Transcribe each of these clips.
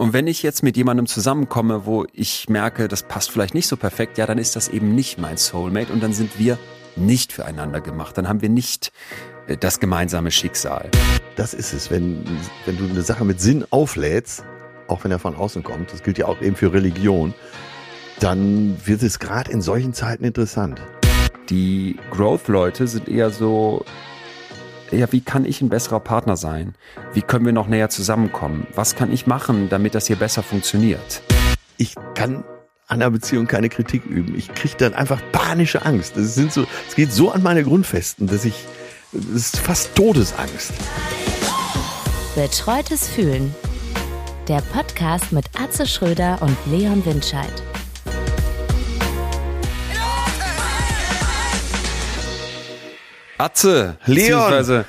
Und wenn ich jetzt mit jemandem zusammenkomme, wo ich merke, das passt vielleicht nicht so perfekt, ja, dann ist das eben nicht mein Soulmate und dann sind wir nicht füreinander gemacht. Dann haben wir nicht äh, das gemeinsame Schicksal. Das ist es, wenn, wenn du eine Sache mit Sinn auflädst, auch wenn er von außen kommt, das gilt ja auch eben für Religion, dann wird es gerade in solchen Zeiten interessant. Die Growth-Leute sind eher so, ja, wie kann ich ein besserer Partner sein? Wie können wir noch näher zusammenkommen? Was kann ich machen, damit das hier besser funktioniert? Ich kann an der Beziehung keine Kritik üben. Ich kriege dann einfach panische Angst. Das sind so, es geht so an meine Grundfesten, dass ich, das ist fast Todesangst. Betreutes Fühlen. Der Podcast mit Atze Schröder und Leon Windscheid. Atze, Leon.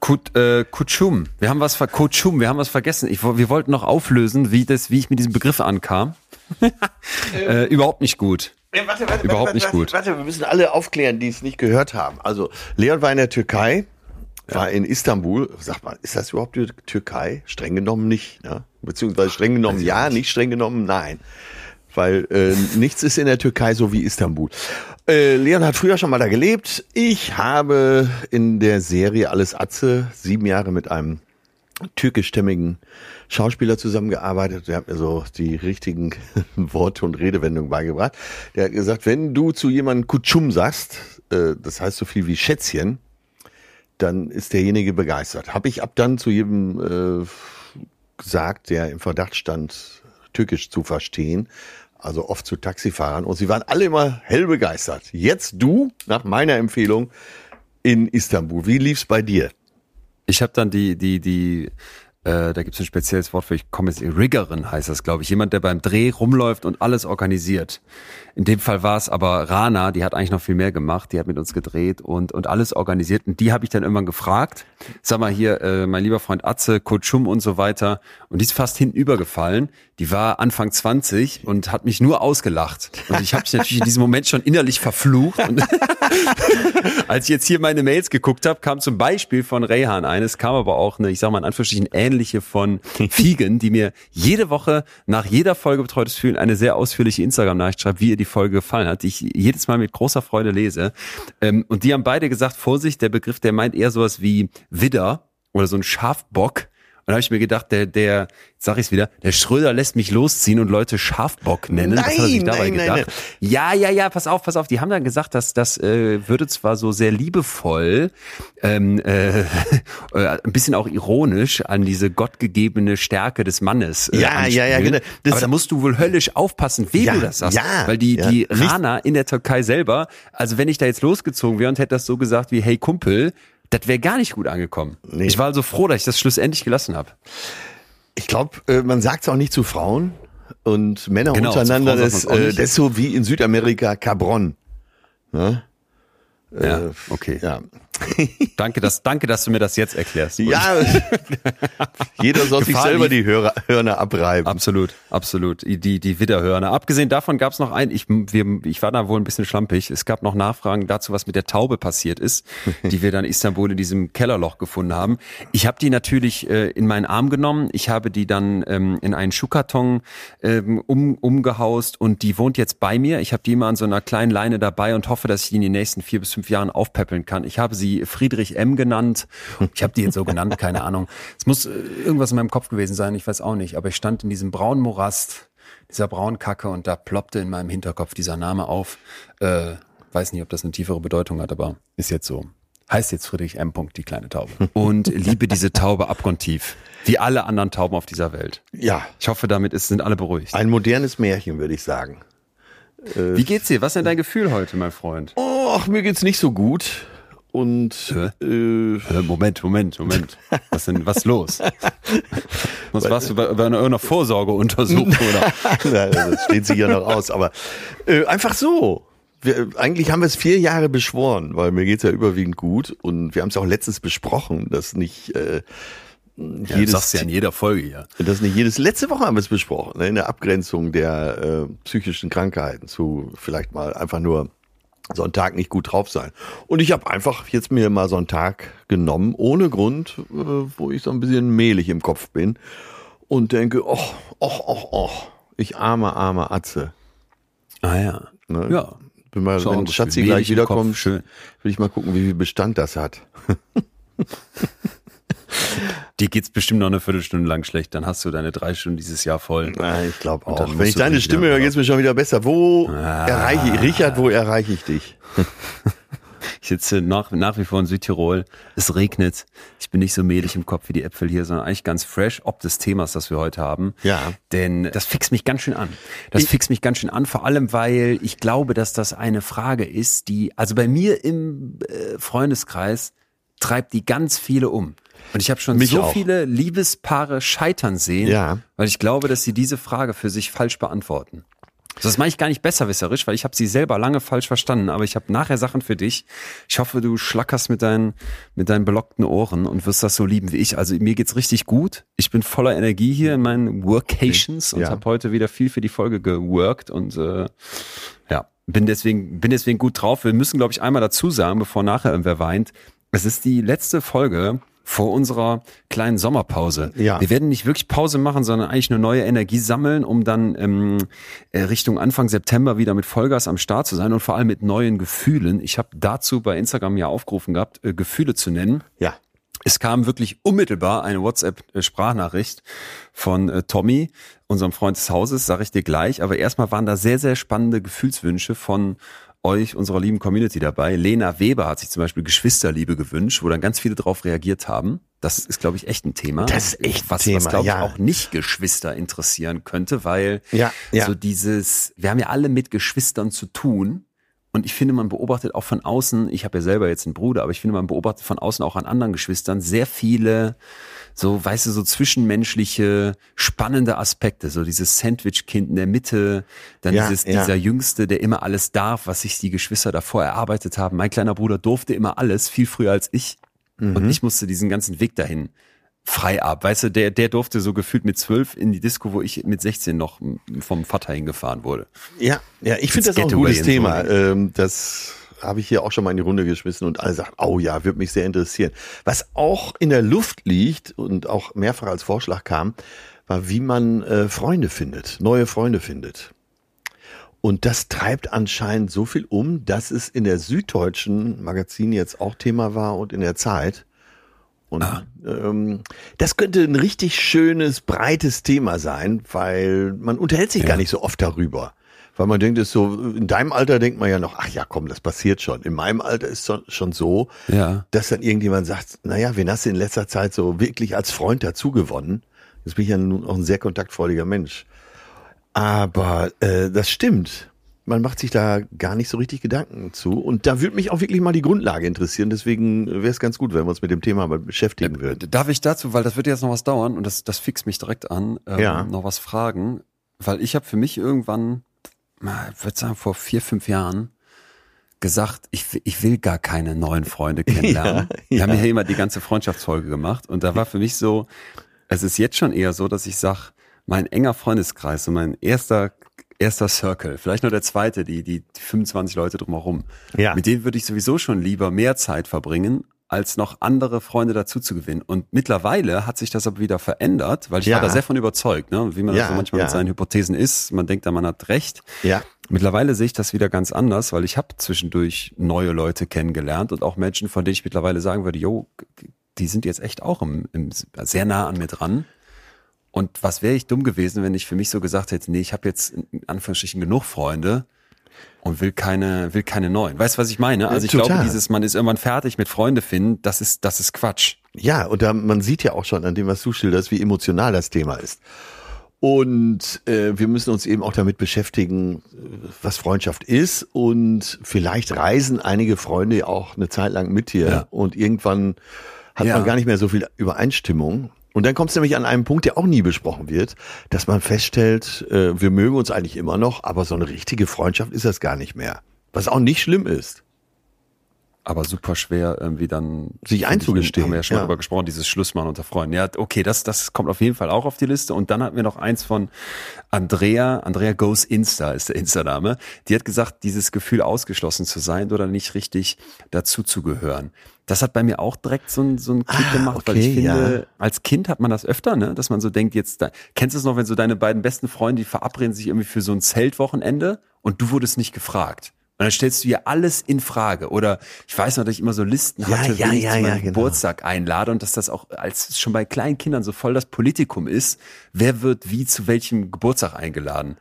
Kut, äh, Kutschum. Wir haben was ver Kutschum, wir haben was vergessen. Ich, wir wollten noch auflösen, wie das, wie ich mit diesem Begriff ankam. äh, überhaupt nicht gut. Ja, warte, warte, überhaupt warte, nicht warte, gut. Warte, wir müssen alle aufklären, die es nicht gehört haben. Also Leon war in der Türkei, war in Istanbul. Sag mal, ist das überhaupt die Türkei? Streng genommen nicht. Ne? Beziehungsweise streng genommen ja, nicht streng genommen nein. Weil äh, nichts ist in der Türkei so wie Istanbul. Äh, Leon hat früher schon mal da gelebt. Ich habe in der Serie Alles Atze sieben Jahre mit einem türkischstämmigen Schauspieler zusammengearbeitet. Der hat mir so die richtigen Worte und Redewendungen beigebracht. Der hat gesagt, wenn du zu jemandem Kutschum sagst, äh, das heißt so viel wie Schätzchen, dann ist derjenige begeistert. Habe ich ab dann zu jedem äh, gesagt, der im Verdacht stand, Türkisch zu verstehen, also oft zu Taxifahrern. Und sie waren alle immer hell begeistert. Jetzt du, nach meiner Empfehlung, in Istanbul. Wie lief's bei dir? Ich habe dann die, die, die, äh, da gibt's ein spezielles Wort für, ich komme jetzt, Riggerin heißt das, glaube ich. Jemand, der beim Dreh rumläuft und alles organisiert. In dem Fall war es aber Rana, die hat eigentlich noch viel mehr gemacht, die hat mit uns gedreht und, und alles organisiert. Und die habe ich dann irgendwann gefragt, sag mal hier, äh, mein lieber Freund Atze, Kutschum und so weiter. Und die ist fast hintenübergefallen. Die war Anfang 20 und hat mich nur ausgelacht. Und ich habe mich natürlich in diesem Moment schon innerlich verflucht. Und als ich jetzt hier meine Mails geguckt habe, kam zum Beispiel von Rehan eines, kam aber auch eine, ich sag mal in Anführungsstrichen, ähnliche von Figen, die mir jede Woche nach jeder Folge Betreutes Fühlen eine sehr ausführliche Instagram-Nachricht schreibt, wie ihr die Folge gefallen hat, die ich jedes Mal mit großer Freude lese. Ähm, und die haben beide gesagt, Vorsicht, der Begriff, der meint eher sowas wie Widder oder so ein Schafbock. Und da habe ich mir gedacht, der, der, jetzt sag ich's wieder, der Schröder lässt mich losziehen und Leute Schafbock nennen. Nein, Was hat er sich dabei nein, nein, gedacht? Ja, ja, ja, pass auf, pass auf. Die haben dann gesagt, dass das äh, würde zwar so sehr liebevoll, ähm, äh, äh, ein bisschen auch ironisch an diese gottgegebene Stärke des Mannes. Äh, Ja, ja, ja, genau. Das- Aber da musst du wohl höllisch aufpassen, wem Ja, du das sagst. ja, weil die, ja. die Rana in der Türkei selber, also wenn ich da jetzt losgezogen wäre und hätte das so gesagt wie, hey Kumpel, das wäre gar nicht gut angekommen. Nee. Ich war also froh, dass ich das schlussendlich gelassen habe. Ich glaube, äh, man sagt es auch nicht zu Frauen und Männer Genau, untereinander. Das, äh, das ist so wie in Südamerika Cabron. Ne? Ja, Äh, okay. Ja. Danke, dass, danke, dass du mir das jetzt erklärst. Ja, jeder soll sich selber die Hörer, Hörner abreiben. Absolut, absolut. Die, die Widderhörner. Abgesehen davon gab es noch ein, ich, wir, ich war da wohl ein bisschen schlampig. Es gab noch Nachfragen dazu, was mit der Taube passiert ist, die wir dann in Istanbul in diesem Kellerloch gefunden haben. Ich habe die natürlich äh, in meinen Arm genommen. Ich habe die dann ähm, in einen Schuhkarton ähm, um, umgehaust und die wohnt jetzt bei mir. Ich habe die immer an so einer kleinen Leine dabei und hoffe, dass ich die in den nächsten vier bis fünf Jahren aufpäppeln kann. Ich habe sie Friedrich M. genannt. Ich habe die jetzt so genannt, keine Ahnung. Es muss äh, irgendwas in meinem Kopf gewesen sein, ich weiß auch nicht. Aber ich stand in diesem braunen Morast, dieser braunen Kacke und da ploppte in meinem Hinterkopf dieser Name auf. Äh, weiß nicht, ob das eine tiefere Bedeutung hat, aber ist jetzt so. Heißt jetzt Friedrich M. Punkt, die kleine Taube. Und liebe diese Taube abgrundtief. Wie alle anderen Tauben auf dieser Welt. Ja, Ich hoffe, damit ist, sind alle beruhigt. ein modernes Märchen, würde ich sagen. Wie geht's dir? Was ist denn dein Gefühl heute, mein Freund? Och, mir geht's nicht so gut. Und äh, Moment, Moment, Moment. Was denn, was ist los? Was warst du bei, bei einer Vorsorgeuntersuchung oder? Das steht sich ja noch aus, aber äh, einfach so. Wir, eigentlich haben wir es vier Jahre beschworen, weil mir geht's ja überwiegend gut und wir haben es auch letztens besprochen, dass nicht äh, Ja, du jedes sagst ja in jeder Folge hier. das nicht jedes letzte Woche haben wir es besprochen, ne, in der Abgrenzung der äh, psychischen Krankheiten zu vielleicht mal einfach nur so einen Tag nicht gut drauf sein. Und ich habe einfach jetzt mir mal so einen Tag genommen, ohne Grund, äh, wo ich so ein bisschen mehlig im Kopf bin. und denke, oh, oh, oh, oh, ich arme, arme Atze. Ah ja. Ne? Ja. Bin mal, wenn. Schatzi gleich wiederkommt, will ich mal gucken, wie viel Bestand das hat. Dir geht's bestimmt noch eine Viertelstunde lang schlecht, dann hast du deine drei Stunden dieses Jahr voll. Ja, ich glaube auch. Wenn ich deine Stimme höre, geht's mir schon wieder besser. Wo Ah. erreiche ich, Richard, wo erreiche ich dich? Ich sitze nach, nach wie vor in Südtirol. Es regnet. Ich bin nicht so mehlig im Kopf wie die Äpfel hier, sondern eigentlich ganz fresh, ob des Themas, das wir heute haben. Ja. Denn das fixt mich ganz schön an. Das fixt mich ganz schön an, vor allem, weil ich glaube, dass das eine Frage ist, die, also bei mir im äh, Freundeskreis treibt die ganz viele um. Und ich habe schon Mich so auch. viele Liebespaare scheitern sehen, Ja. weil ich glaube, dass sie diese Frage für sich falsch beantworten. Das mache ich gar nicht besserwisserisch, weil ich habe sie selber lange falsch verstanden, aber ich habe nachher Sachen für dich. Ich hoffe, du schlackerst mit deinen, mit deinen belockten Ohren und wirst das so lieben wie ich. Also mir geht's richtig gut. Ich bin voller Energie hier in meinen Workations und Ja. habe heute wieder viel für die Folge geworkt und äh, ja, bin deswegen, bin deswegen gut drauf. Wir müssen, glaube ich, einmal dazu sagen, bevor nachher irgendwer weint. Es ist die letzte Folge vor unserer kleinen Sommerpause. Ja. Wir werden nicht wirklich Pause machen, sondern eigentlich nur neue Energie sammeln, um dann ähm, äh, Richtung Anfang September wieder mit Vollgas am Start zu sein und vor allem mit neuen Gefühlen. Ich habe dazu bei Instagram ja aufgerufen gehabt, äh, Gefühle zu nennen. Ja. Es kam wirklich unmittelbar eine WhatsApp-Sprachnachricht von äh, Tommy, unserem Freund des Hauses, sage ich dir gleich. Aber erstmal waren da sehr, sehr spannende Gefühlswünsche von euch, unserer lieben Community dabei. Lena Weber hat sich zum Beispiel Geschwisterliebe gewünscht, wo dann ganz viele drauf reagiert haben. Das ist, glaube ich, echt ein Thema. Das ist echt ein was, Thema, was glaube ich, ja. auch nicht Geschwister interessieren könnte, weil Ja, ja. so dieses, wir haben ja alle mit Geschwistern zu tun. Und ich finde, man beobachtet auch von außen, ich habe ja selber jetzt einen Bruder, aber ich finde, man beobachtet von außen auch an anderen Geschwistern sehr viele, so, weißt du, so zwischenmenschliche, spannende Aspekte. So dieses Sandwich-Kind in der Mitte, dann Ja, dieses, ja. dieser Jüngste, der immer alles darf, was sich die Geschwister davor erarbeitet haben. Mein kleiner Bruder durfte immer alles, viel früher als ich. Mhm. Und ich musste diesen ganzen Weg dahin frei ab. Weißt du, der, der durfte so gefühlt mit zwölf in die Disco, wo ich mit 16 noch vom Vater hingefahren wurde. Ja, ja, ich finde Ins das auch ein gutes in so Thema. einem- Ähm, das habe ich hier auch schon mal in die Runde geschmissen und alle sagen, oh ja, würde mich sehr interessieren. Was auch in der Luft liegt und auch mehrfach als Vorschlag kam, war, wie man äh, Freunde findet, neue Freunde findet. Und das treibt anscheinend so viel um, dass es in der Süddeutschen Magazin jetzt auch Thema war und in der Zeit. Und ähm, das könnte ein richtig schönes, breites Thema sein, weil man unterhält sich gar nicht so oft darüber. Weil man denkt, ist so, in deinem Alter denkt man ja noch, ach ja, komm, das passiert schon. In meinem Alter ist es schon so, Ja. dass dann irgendjemand sagt, naja, wen hast du in letzter Zeit so wirklich als Freund dazu gewonnen? Jetzt bin ich ja nun auch ein sehr kontaktfreudiger Mensch. Aber äh, das stimmt. Man macht sich da gar nicht so richtig Gedanken zu. Und da würde mich auch wirklich mal die Grundlage interessieren. Deswegen wäre es ganz gut, wenn wir uns mit dem Thema mal beschäftigen würden. Darf ich dazu, weil das wird jetzt noch was dauern und das, das fixt mich direkt an, ähm, Ja. noch was fragen. Weil ich habe für mich irgendwann, ich würde sagen, vor vier, fünf Jahren gesagt, ich, will- ich will gar keine neuen Freunde kennenlernen. Ja, Wir haben ja. ja immer die ganze Freundschaftsfolge gemacht und da war für mich so, es ist jetzt schon eher so, dass ich sag, mein enger Freundeskreis, so mein erster erster Circle, vielleicht nur der zweite, die die 25 Leute drumherum. Ja. Mit denen würde ich sowieso schon lieber mehr Zeit verbringen, als noch andere Freunde dazu zu gewinnen. Und mittlerweile hat sich das aber wieder verändert, weil ich Ja. war da sehr von überzeugt, ne? wie man Ja, das so manchmal ja. mit seinen Hypothesen ist. Man denkt da, man hat recht. Ja. Mittlerweile sehe ich das wieder ganz anders, weil ich habe zwischendurch neue Leute kennengelernt und auch Menschen, von denen ich mittlerweile sagen würde, jo, die sind jetzt echt auch im, im, sehr nah an mir dran. Und was wäre ich dumm gewesen, wenn ich für mich so gesagt hätte, nee, ich habe jetzt in Anführungsstrichen genug Freunde und will keine, will keine neuen. Weißt du, was ich meine? Also ich total. glaube, dieses, man ist irgendwann fertig mit Freunde finden, das ist, das ist Quatsch. Ja, und da, man sieht ja auch schon an dem, was du schilderst, wie emotional das Thema ist. Und äh, wir müssen uns eben auch damit beschäftigen, was Freundschaft ist. Und vielleicht reisen einige Freunde auch eine Zeit lang mit dir. Ja. Und irgendwann hat Ja. man gar nicht mehr so viel Übereinstimmung. Und dann kommt es nämlich an einen Punkt, der auch nie besprochen wird, dass man feststellt, äh, wir mögen uns eigentlich immer noch, aber so eine richtige Freundschaft ist das gar nicht mehr. Was auch nicht schlimm ist. aber super schwer irgendwie dann Sich einzugestehen, Haben wir ja schon ja. darüber gesprochen, dieses Schlussmachen unter Freunden. Ja, okay, das, das kommt auf jeden Fall auch auf die Liste. Und dann hatten wir noch eins von Andrea. Andrea Goes Insta ist der Insta-Name. Die hat gesagt, dieses Gefühl ausgeschlossen zu sein oder nicht richtig dazu zu gehören. Das hat bei mir auch direkt so, ein- so einen Klick Ah, gemacht, weil okay, ich finde, ja. als Kind hat man das öfter, ne, dass man so denkt, jetzt, da, kennst du es noch, wenn so deine beiden besten Freunde, die verabreden sich irgendwie für so ein Zeltwochenende und du wurdest nicht gefragt. Und dann stellst du dir alles in Frage. Oder ich weiß noch, dass ich immer so Listen Ja, hatte, ja, wenn ich ja, zu meinem genau. Geburtstag einlade und dass das auch als schon bei kleinen Kindern so voll das Politikum ist, wer wird wie zu welchem Geburtstag eingeladen.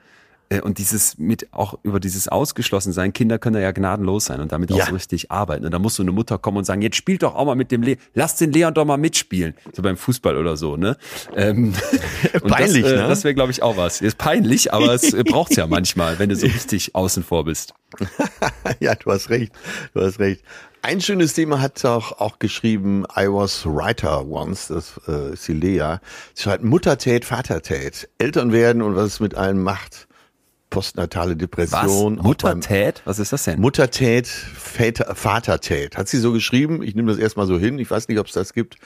Äh, Und dieses mit auch über dieses Ausgeschlossensein, Kinder können ja gnadenlos sein und damit Ja. auch so richtig arbeiten. Und da muss so eine Mutter kommen und sagen, jetzt spielt doch auch mal mit dem Le lass den Leon doch mal mitspielen. So beim Fußball oder so, ne? Ähm, Peinlich, das, äh, ne? Das wäre, glaube ich, auch was. Ist peinlich, aber es äh, braucht's ja manchmal, wenn du so richtig außen vor bist. ja, du hast recht. Du hast recht. Ein schönes Thema hat auch, auch geschrieben, I was writer once, das äh, ist die Lea. Sie schreibt Muttertät, Vatertät, Eltern werden und was es mit einem macht. Postnatale Was? Depression. beim- Muttertät? Was ist das denn? Muttertät, Väter, Vatertät. Hat sie so geschrieben. Ich nehme das erstmal so hin. Ich weiß nicht, ob es das gibt.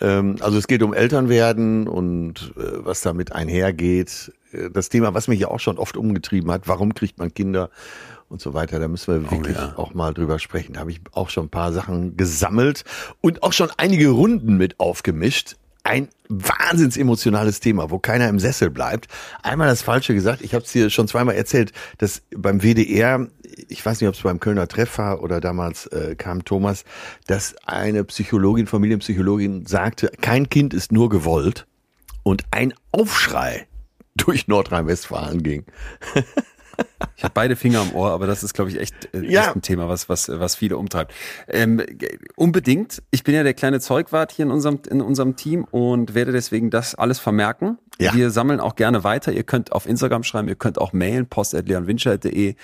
Ähm, also es geht um Elternwerden und äh, was damit einhergeht. Äh, Das Thema, was mich ja auch schon oft umgetrieben hat, warum kriegt man Kinder und so weiter. Da müssen wir wirklich ja. auch mal drüber sprechen. Da habe ich auch schon ein paar Sachen gesammelt und auch schon einige Runden mit aufgemischt. Ein wahnsinns emotionales Thema, wo keiner im Sessel bleibt. Einmal das Falsche gesagt, ich habe es dir schon zweimal erzählt, dass beim WDR, ich weiß nicht, ob es beim Kölner Treff war oder damals äh, kam Thomas, dass eine Psychologin, Familienpsychologin sagte, kein Kind ist nur gewollt und ein Aufschrei durch Nordrhein-Westfalen ging. Ich habe beide Finger am Ohr, aber das ist, glaube ich, echt, äh, Ja. echt ein Thema, was, was, was viele umtreibt. Ähm, unbedingt. Ich bin ja der kleine Zeugwart hier in unserem, in unserem Team und werde deswegen das alles vermerken. Ja. Wir sammeln auch gerne weiter. Ihr könnt auf Instagram schreiben, ihr könnt auch mailen, post.leonwinscheid.de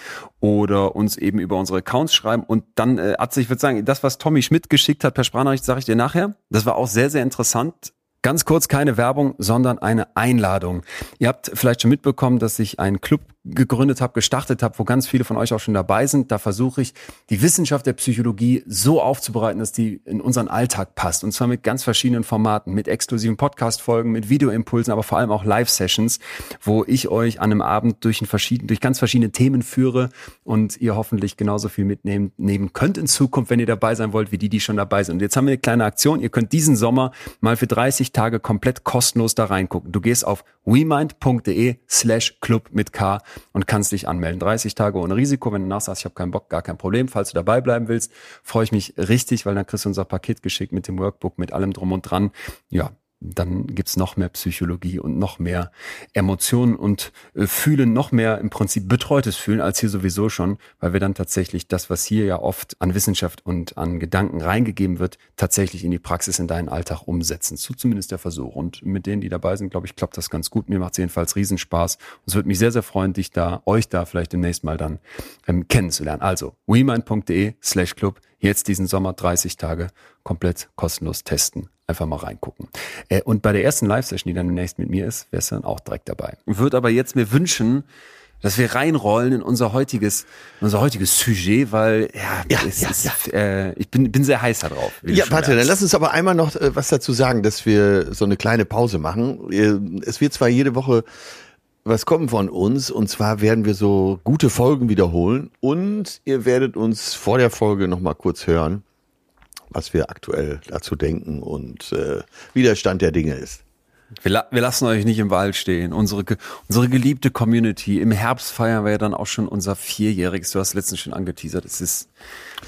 oder uns eben über unsere Accounts schreiben. Und dann, äh, Atze, ich würde sagen, das, was Tommy Schmidt geschickt hat per Sprachnachricht, sage ich dir nachher. Das war auch sehr, sehr interessant. Ganz kurz keine Werbung, sondern eine Einladung. Ihr habt vielleicht schon mitbekommen, dass ich einen Club gegründet habe, gestartet habe, wo ganz viele von euch auch schon dabei sind. Da versuche ich, die Wissenschaft der Psychologie so aufzubereiten, dass die in unseren Alltag passt. Und zwar mit ganz verschiedenen Formaten, mit exklusiven Podcast-Folgen, mit Videoimpulsen, aber vor allem auch Live-Sessions, wo ich euch an einem Abend durch, ein verschieden, durch ganz verschiedene Themen führe und ihr hoffentlich genauso viel mitnehmen nehmen könnt in Zukunft, wenn ihr dabei sein wollt, wie die, die schon dabei sind. Und jetzt haben wir eine kleine Aktion. Ihr könnt diesen Sommer mal für 30 Tage komplett kostenlos da reingucken. Du gehst auf wemind.de slash club mit K und kannst dich anmelden. 30 Tage ohne Risiko. Wenn du nachsagst, ich habe keinen Bock, gar kein Problem. Falls du dabei bleiben willst, freue ich mich richtig, weil dann kriegst du unser Paket geschickt mit dem Workbook, mit allem drum und dran. Ja, dann gibt's noch mehr Psychologie und noch mehr Emotionen und äh, Fühlen, noch mehr im Prinzip betreutes Fühlen als hier sowieso schon, weil wir dann tatsächlich das, was hier ja oft an Wissenschaft und an Gedanken reingegeben wird, tatsächlich in die Praxis, in deinen Alltag umsetzen. So zumindest der Versuch. Und mit denen, die dabei sind, glaube ich, klappt das ganz gut. Mir macht es jedenfalls Riesenspaß. Und es würde mich sehr, sehr freuen, dich da, euch da vielleicht demnächst mal dann ähm, kennenzulernen. Also, wemind.de slash club. Jetzt diesen Sommer 30 Tage komplett kostenlos testen. Einfach mal reingucken. Äh, und bei der ersten Live-Session, die dann demnächst mit mir ist, wärst du dann auch direkt dabei. Würde aber jetzt mir wünschen, dass wir reinrollen in unser heutiges, unser heutiges Sujet, weil ja, Ja, es ja, ist, Äh, ich bin, bin sehr heiß da drauf. wie du Ja, warte, dann lass uns aber einmal noch äh, was dazu sagen, dass wir so eine kleine Pause machen. Äh, Es wird zwar jede Woche was kommen von uns und zwar werden wir so gute Folgen wiederholen und ihr werdet uns vor der Folge noch mal kurz hören, was wir aktuell dazu denken und äh, wie der Stand der Dinge ist. Wir, la wir lassen euch nicht im Wald stehen. Unsere, ge- unsere geliebte Community. Im Herbst feiern wir ja dann auch schon unser Vierjähriges. Du hast letztens schon angeteasert. Es ist,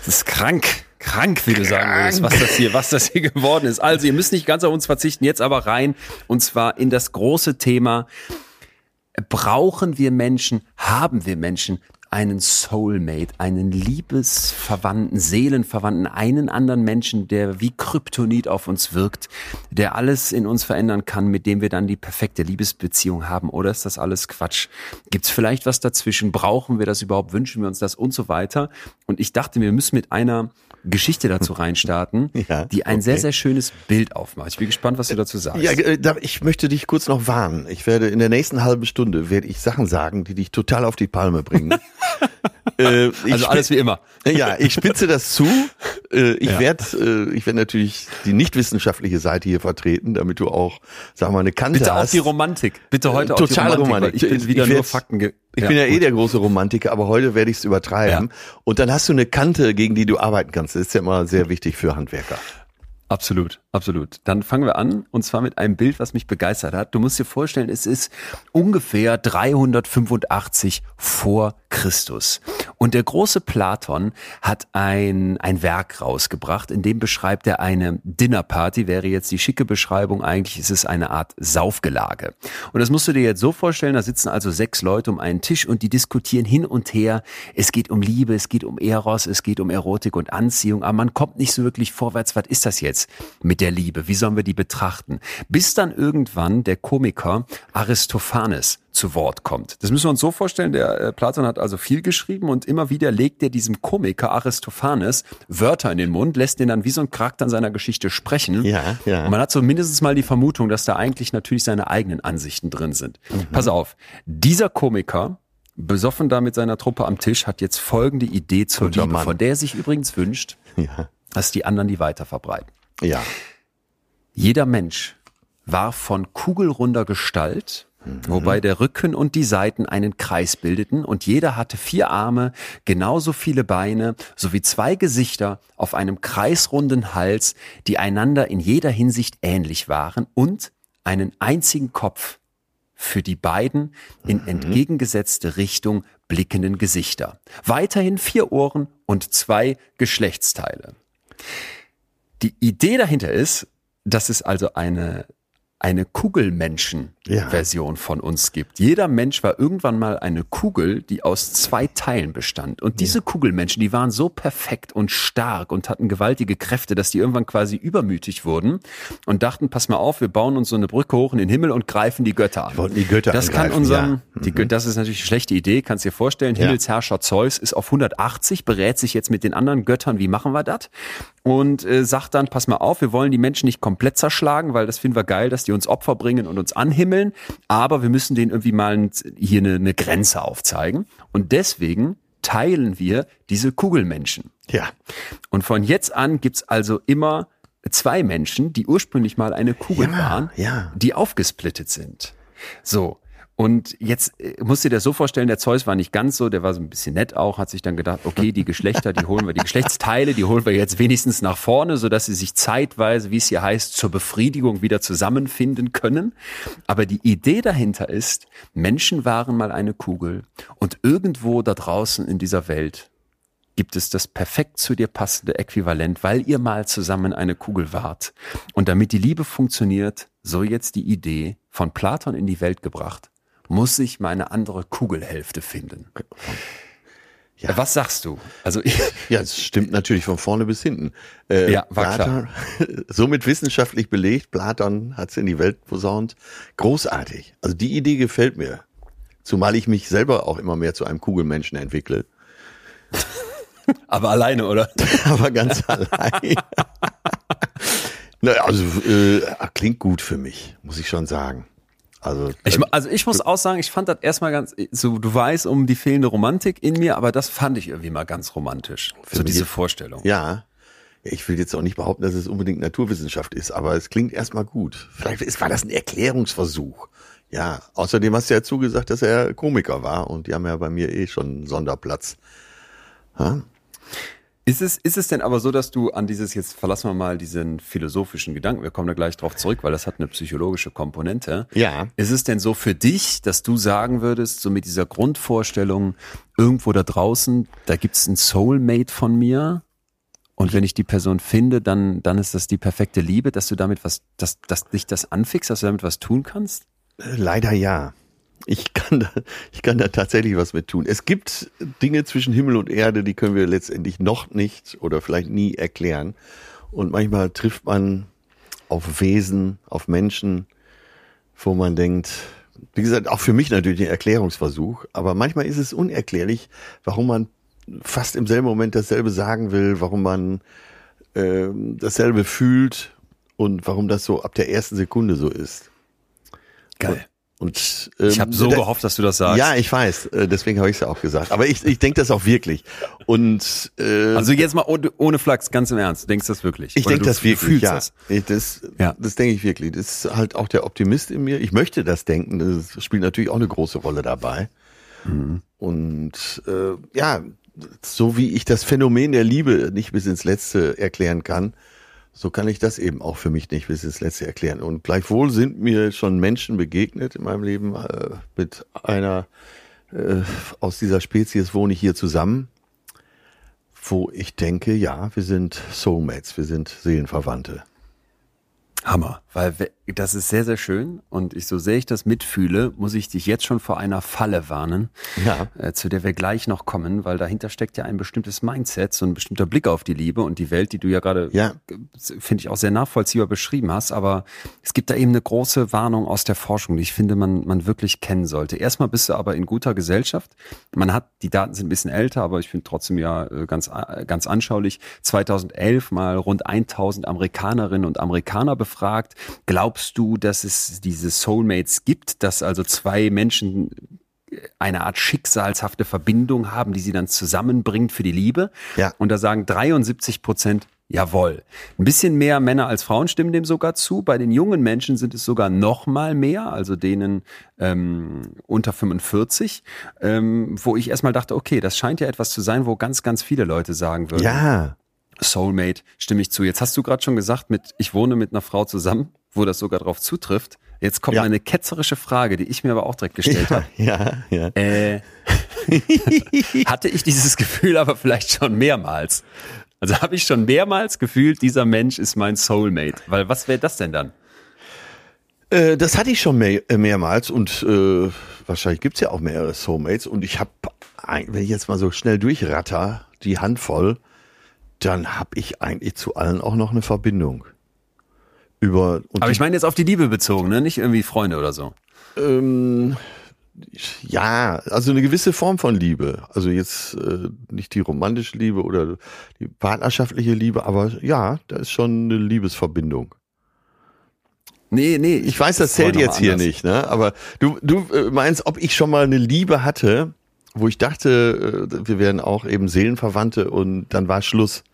es ist krank. Krank, wie du sagen würdest, was das hier, was das hier geworden ist. Also, ihr müsst nicht ganz auf uns verzichten. Jetzt aber rein. Und zwar in das große Thema. Brauchen wir Menschen? Haben wir Menschen? Einen Soulmate, einen liebesverwandten, seelenverwandten, einen anderen Menschen, der wie Kryptonit auf uns wirkt, der alles in uns verändern kann, mit dem wir dann die perfekte Liebesbeziehung haben? Oder ist das alles Quatsch? Gibt's vielleicht was dazwischen? Brauchen wir das überhaupt? Wünschen wir uns das und so weiter? Und ich dachte, wir müssen mit einer Geschichte dazu reinstarten, Ja, die ein okay. sehr, sehr schönes Bild aufmacht. Ich bin gespannt, was du dazu sagst. Ja, äh, ich möchte dich kurz noch warnen. Ich werde in der nächsten halben Stunde werde ich Sachen sagen, die dich total auf die Palme bringen. Äh, ich Also alles wie immer. Ja, ich spitze das zu. Äh, ich Ja. werde äh, ich werd natürlich die nicht wissenschaftliche Seite hier vertreten, damit du auch, sag mal, eine Kante Bitte auch hast. die Romantik. Bitte heute auch Totale die Romantik. Romantik. Ich bin Ich wieder nur werd- Fakten. Ich bin ja eh gut. der große Romantiker, aber heute werde ich es übertreiben. Und dann hast du eine Kante, gegen die du arbeiten kannst. Das ist ja immer sehr wichtig für Handwerker. Absolut, absolut. Dann fangen wir an und zwar mit einem Bild, was mich begeistert hat. Du musst dir vorstellen, es ist ungefähr 385 vor Christus. Und der große Platon hat ein, ein Werk rausgebracht, in dem beschreibt er eine Dinnerparty, wäre jetzt die schicke Beschreibung. Eigentlich ist es eine Art Saufgelage. Und das musst du dir jetzt so vorstellen, da sitzen also sechs Leute um einen Tisch und die diskutieren hin und her. Es geht um Liebe, es geht um Eros, es geht um Erotik und Anziehung, aber man kommt nicht so wirklich vorwärts. Was ist das jetzt mit der Liebe? Wie sollen wir die betrachten? Bis dann irgendwann der Komiker Aristophanes zu Wort kommt. Das müssen wir uns so vorstellen, der äh, Platon hat also viel geschrieben und immer wieder legt er diesem Komiker Aristophanes Wörter in den Mund, lässt den dann wie so ein Charakter in seiner Geschichte sprechen. Ja, ja. Und man hat so mindestens mal die Vermutung, dass da eigentlich natürlich seine eigenen Ansichten drin sind. Mhm. Pass auf, dieser Komiker, besoffen da mit seiner Truppe am Tisch, hat jetzt folgende Idee zur Guter Liebe, Mann. von der er sich übrigens wünscht, Ja. dass die anderen die weiter verbreiten. Ja. Jeder Mensch war von kugelrunder Gestalt, wobei der Rücken und die Seiten einen Kreis bildeten und jeder hatte vier Arme, genauso viele Beine sowie zwei Gesichter auf einem kreisrunden Hals, die einander in jeder Hinsicht ähnlich waren und einen einzigen Kopf für die beiden in entgegengesetzte Richtung blickenden Gesichter. Weiterhin vier Ohren und zwei Geschlechtsteile. Die Idee dahinter ist, dass es also eine, eine Kugelmenschen-Version von uns gibt. Jeder Mensch war irgendwann mal eine Kugel, die aus zwei Teilen bestand. Und diese Kugelmenschen, die waren so perfekt und stark und hatten gewaltige Kräfte, dass die irgendwann quasi übermütig wurden und dachten, pass mal auf, wir bauen uns so eine Brücke hoch in den Himmel und greifen die Götter an. wollten die Götter Das kann unserem, ja. Mhm. die, das ist natürlich eine schlechte Idee, kannst dir vorstellen. Ja. Himmelsherrscher Zeus ist auf 180, berät sich jetzt mit den anderen Göttern, wie machen wir das? Und äh, sagt dann, pass mal auf, wir wollen die Menschen nicht komplett zerschlagen, weil das finden wir geil, dass die uns Opfer bringen und uns anhimmeln, aber wir müssen denen irgendwie mal hier eine, eine Grenze aufzeigen. Und deswegen teilen wir diese Kugelmenschen. Ja. Und von jetzt an gibt's also immer zwei Menschen, die ursprünglich mal eine Kugel Ja, waren, ja. die aufgesplittet sind. So. Und jetzt äh, musst du dir das so vorstellen, der Zeus war nicht ganz so, der war so ein bisschen nett auch, hat sich dann gedacht, okay, die Geschlechter, die holen wir, die Geschlechtsteile, die holen wir jetzt wenigstens nach vorne, sodass sie sich zeitweise, wie es hier heißt, zur Befriedigung wieder zusammenfinden können. Aber die Idee dahinter ist, Menschen waren mal eine Kugel und irgendwo da draußen in dieser Welt gibt es das perfekt zu dir passende Äquivalent, weil ihr mal zusammen eine Kugel wart. Und damit die Liebe funktioniert, so jetzt die Idee von Platon in die Welt gebracht, muss ich meine andere Kugelhälfte finden. Ja. Was sagst du? Also ich, Ja, es stimmt natürlich von vorne bis hinten. Äh, Ja, war Platon, somit wissenschaftlich belegt, Platon hat es in die Welt posaunt. Großartig. Also die Idee gefällt mir. Zumal ich mich selber auch immer mehr zu einem Kugelmenschen entwickle. aber alleine, oder? Aber ganz allein. naja, also äh, klingt gut für mich, muss ich schon sagen. Also Ich, mu- also ich muss auch sagen, ich fand das erstmal ganz, so du weißt um die fehlende Romantik in mir, aber das fand ich irgendwie mal ganz romantisch. So diese jetzt- Vorstellung. Ja. Ja, Ich will jetzt auch nicht behaupten, dass es unbedingt Naturwissenschaft ist, aber es klingt erstmal gut. Vielleicht ist, war das ein Erklärungsversuch. Ja, außerdem hast du ja zugesagt, dass er Komiker war und die haben ja bei mir eh schon einen Sonderplatz. Ha? Ist es, ist es denn aber so, dass du an dieses, jetzt verlassen wir mal diesen philosophischen Gedanken, wir kommen da gleich drauf zurück, weil das hat eine psychologische Komponente. Ja. Ist es denn so für dich, dass du sagen würdest, so mit dieser Grundvorstellung, irgendwo da draußen, da gibt's ein Soulmate von mir? Und wenn ich die Person finde, dann, dann ist das die perfekte Liebe, dass du damit was, dass, dass dich das anfixt, dass du damit was tun kannst? Äh, Leider ja. Ich kann da, ich kann da tatsächlich was mit tun. Es gibt Dinge zwischen Himmel und Erde, die können wir letztendlich noch nicht oder vielleicht nie erklären. Und manchmal trifft man auf Wesen, auf Menschen, wo man denkt, wie gesagt, auch für mich natürlich ein Erklärungsversuch, aber manchmal ist es unerklärlich, warum man fast im selben Moment dasselbe sagen will, warum man ähm, dasselbe fühlt und warum das so ab der ersten Sekunde so ist. Geil. Und ich habe ähm, so da- gehofft, dass du das sagst. Ja, ich weiß, äh, deswegen habe ich es ja auch gesagt. Aber ich, ich denke das auch wirklich. Und äh, Also jetzt mal ohne, ohne Flachs, ganz im Ernst. Du denkst das wirklich? ich denke du das wirklich, ja. Das? Ich, das, Ja. das denke ich wirklich. Das ist halt auch der Optimist in mir. Ich möchte das denken. Das spielt natürlich auch eine große Rolle dabei. Mhm. Und äh, ja, so wie ich das Phänomen der Liebe nicht bis ins Letzte erklären kann, so kann ich das eben auch für mich nicht bis ins Letzte erklären. Und gleichwohl sind mir schon Menschen begegnet in meinem Leben äh, mit einer äh, aus dieser Spezies wohne ich hier zusammen, wo ich denke, ja, wir sind Soulmates, wir sind Seelenverwandte. Hammer, weil we- das ist sehr, sehr schön und ich so sehr ich das mitfühle, muss ich dich jetzt schon vor einer Falle warnen, Ja. äh, zu der wir gleich noch kommen, weil dahinter steckt ja ein bestimmtes Mindset, so ein bestimmter Blick auf die Liebe und die Welt, die du ja gerade, Ja. finde ich auch sehr nachvollziehbar beschrieben hast, aber es gibt da eben eine große Warnung aus der Forschung, die ich finde, man, man wirklich kennen sollte. Erstmal bist du aber in guter Gesellschaft. Man hat, die Daten sind ein bisschen älter, aber ich finde trotzdem ja äh, ganz, äh, ganz anschaulich. 2011 mal rund 1000 Amerikanerinnen und Amerikaner befragt. Glaubst du, dass es diese Soulmates gibt, dass also zwei Menschen eine Art schicksalshafte Verbindung haben, die sie dann zusammenbringt für die Liebe? Ja. Und da sagen 73 Prozent Jawohl. Ein bisschen mehr Männer als Frauen stimmen dem sogar zu. Bei den jungen Menschen sind es sogar noch mal mehr, also denen ähm, unter 45, ähm, wo ich erstmal dachte, okay, das scheint ja etwas zu sein, wo ganz, ganz viele Leute sagen würden, Ja, Soulmate, stimme ich zu. Jetzt hast du gerade schon gesagt, mit ich wohne mit einer Frau zusammen, wo das sogar drauf zutrifft. Jetzt kommt Ja. eine ketzerische Frage, die ich mir aber auch direkt gestellt habe. ja, ja. Äh, hatte ich dieses Gefühl aber vielleicht schon mehrmals. Also habe ich schon mehrmals gefühlt, dieser Mensch ist mein Soulmate. Weil was wäre das denn dann? Äh, das hatte ich schon mehr, äh, mehrmals und äh, wahrscheinlich gibt's ja auch mehrere Soulmates. Und ich habe, wenn ich jetzt mal so schnell durchratter, die Handvoll, dann habe ich eigentlich zu allen auch noch eine Verbindung. Über Aber ich meine jetzt auf die Liebe bezogen, ne? Nicht irgendwie Freunde oder so. Ähm, ja, also eine gewisse Form von Liebe. Also jetzt äh, nicht die romantische Liebe oder die partnerschaftliche Liebe, aber ja, da ist schon eine Liebesverbindung. Nee, nee. Ich weiß, das war zählt jetzt hier anders. nicht, ne? Aber du, du äh, meinst, ob ich schon mal eine Liebe hatte, wo ich dachte, äh, wir wären auch eben Seelenverwandte und dann war Schluss.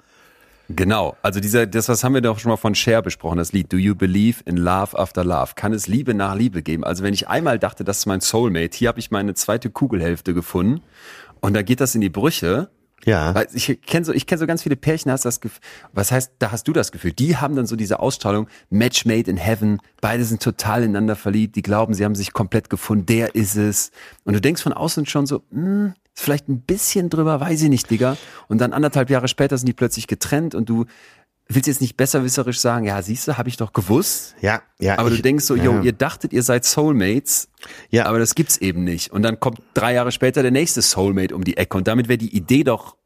Genau. Also dieser, das, was haben wir doch schon mal von Cher besprochen, das Lied Do You Believe in Love After Love? Kann es Liebe nach Liebe geben? Also wenn ich einmal dachte, das ist mein Soulmate, hier habe ich meine zweite Kugelhälfte gefunden und da geht das in die Brüche. Ja. Weil ich kenne so, ich kenne so ganz viele Pärchen, hast das Gefühl, was heißt, da hast du das Gefühl, die haben dann so diese Ausstrahlung, Match made in heaven, beide sind total ineinander verliebt, die glauben, sie haben sich komplett gefunden, der ist es. Und du denkst von außen schon so, hm, ist vielleicht ein bisschen drüber, weiß ich nicht, Digga. Und dann anderthalb Jahre später sind die plötzlich getrennt und du willst jetzt nicht besserwisserisch sagen, ja, siehst du, habe ich doch gewusst. Ja, ja. Aber ich, du denkst so, yo, ja. ihr dachtet, ihr seid Soulmates, Ja. aber das gibt's eben nicht. Und dann kommt drei Jahre später der nächste Soulmate um die Ecke und damit wäre die Idee doch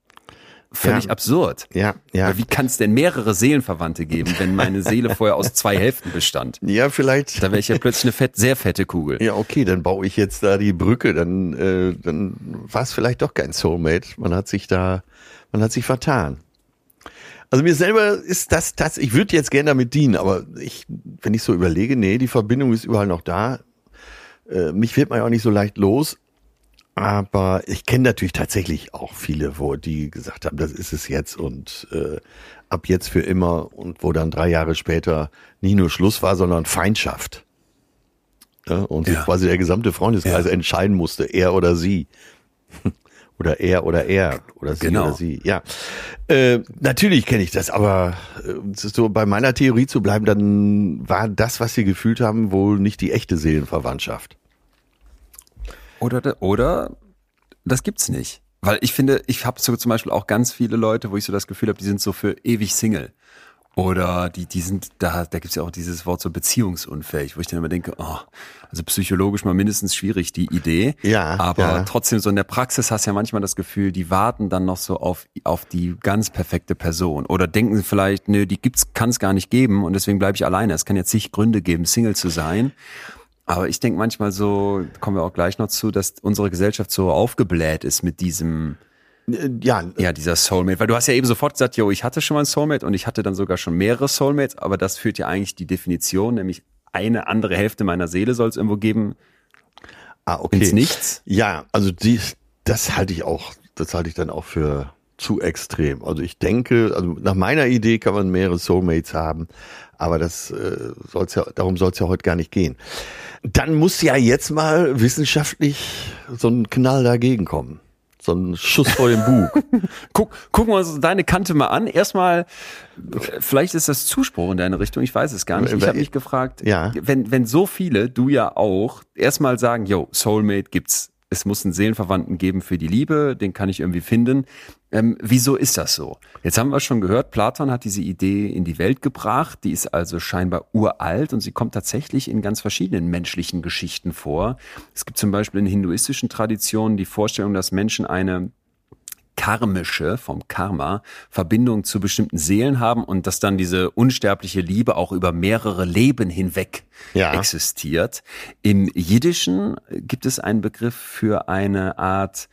völlig Ja. absurd. Ja, ja. Weil wie kann es denn mehrere Seelenverwandte geben, wenn meine Seele vorher aus zwei Hälften bestand? Ja, vielleicht. Da wäre ich ja plötzlich eine fett, sehr fette Kugel. Ja, okay, dann baue ich jetzt da die Brücke, dann, äh, dann war es vielleicht doch kein Soulmate. Man hat sich da, man hat sich vertan. Also mir selber ist das, das ich würde jetzt gerne damit dienen, aber ich, wenn ich so überlege, nee, die Verbindung ist überall noch da. Äh, mich wird man ja auch nicht so leicht los. Aber ich kenne natürlich tatsächlich auch viele, wo die gesagt haben, das ist es jetzt und äh, ab jetzt für immer und wo dann drei Jahre später nicht nur Schluss war, sondern Feindschaft. Ja, und Ja. quasi der gesamte Freundeskreis Ja. entscheiden musste, er oder sie. Oder er oder er oder sie Genau. oder sie. Ja, äh, natürlich kenne ich das, aber äh, so bei meiner Theorie zu bleiben, dann war das, was sie gefühlt haben, wohl nicht die echte Seelenverwandtschaft. Oder, oder das gibt's nicht. Weil ich finde, ich habe so zum Beispiel auch ganz viele Leute, wo ich so das Gefühl habe, die sind so für ewig Single. Oder die, die sind, da, da gibt's ja auch dieses Wort so beziehungsunfähig, wo ich dann immer denke, oh, also psychologisch mal mindestens schwierig, die Idee. Ja, Aber ja. trotzdem so in der Praxis hast du ja manchmal das Gefühl, die warten dann noch so auf, auf die ganz perfekte Person. Oder denken vielleicht, nö, die gibt's, kann es gar nicht geben und deswegen bleibe ich alleine. Es kann jetzt zig Gründe geben, Single zu sein. Aber ich denke manchmal so, kommen wir auch gleich noch zu, dass unsere Gesellschaft so aufgebläht ist mit diesem, Ja, ja, dieser Soulmate. Weil du hast ja eben sofort gesagt, yo, ich hatte schon mal einen Soulmate und ich hatte dann sogar schon mehrere Soulmates, aber das führt ja eigentlich die Definition, nämlich eine andere Hälfte meiner Seele soll es irgendwo geben, Ah, okay. Ins Nichts? Ja, also die, das halte ich auch, das halte ich dann auch für zu extrem. Also ich denke, also nach meiner Idee kann man mehrere Soulmates haben, aber das äh, soll's ja, darum soll es ja heute gar nicht gehen. Dann muss ja jetzt mal wissenschaftlich so ein Knall dagegen kommen. So ein Schuss vor den Bug. Guck, gucken wir uns deine Kante mal an. Erstmal, vielleicht ist das Zuspruch in deine Richtung, ich weiß es gar nicht. Ich habe mich gefragt, Ja. wenn, wenn so viele, du ja auch, erstmal sagen, yo, Soulmate gibt's. Es muss einen Seelenverwandten geben für die Liebe, den kann ich irgendwie finden. Ähm, wieso ist das so? Jetzt haben wir schon gehört, Platon hat diese Idee in die Welt gebracht, die ist also scheinbar uralt und sie kommt tatsächlich in ganz verschiedenen menschlichen Geschichten vor. Es gibt zum Beispiel in hinduistischen Traditionen die Vorstellung, dass Menschen eine karmische, vom Karma, Verbindung zu bestimmten Seelen haben und dass dann diese unsterbliche Liebe auch über mehrere Leben hinweg Ja. existiert. Im Jiddischen gibt es einen Begriff für eine Art,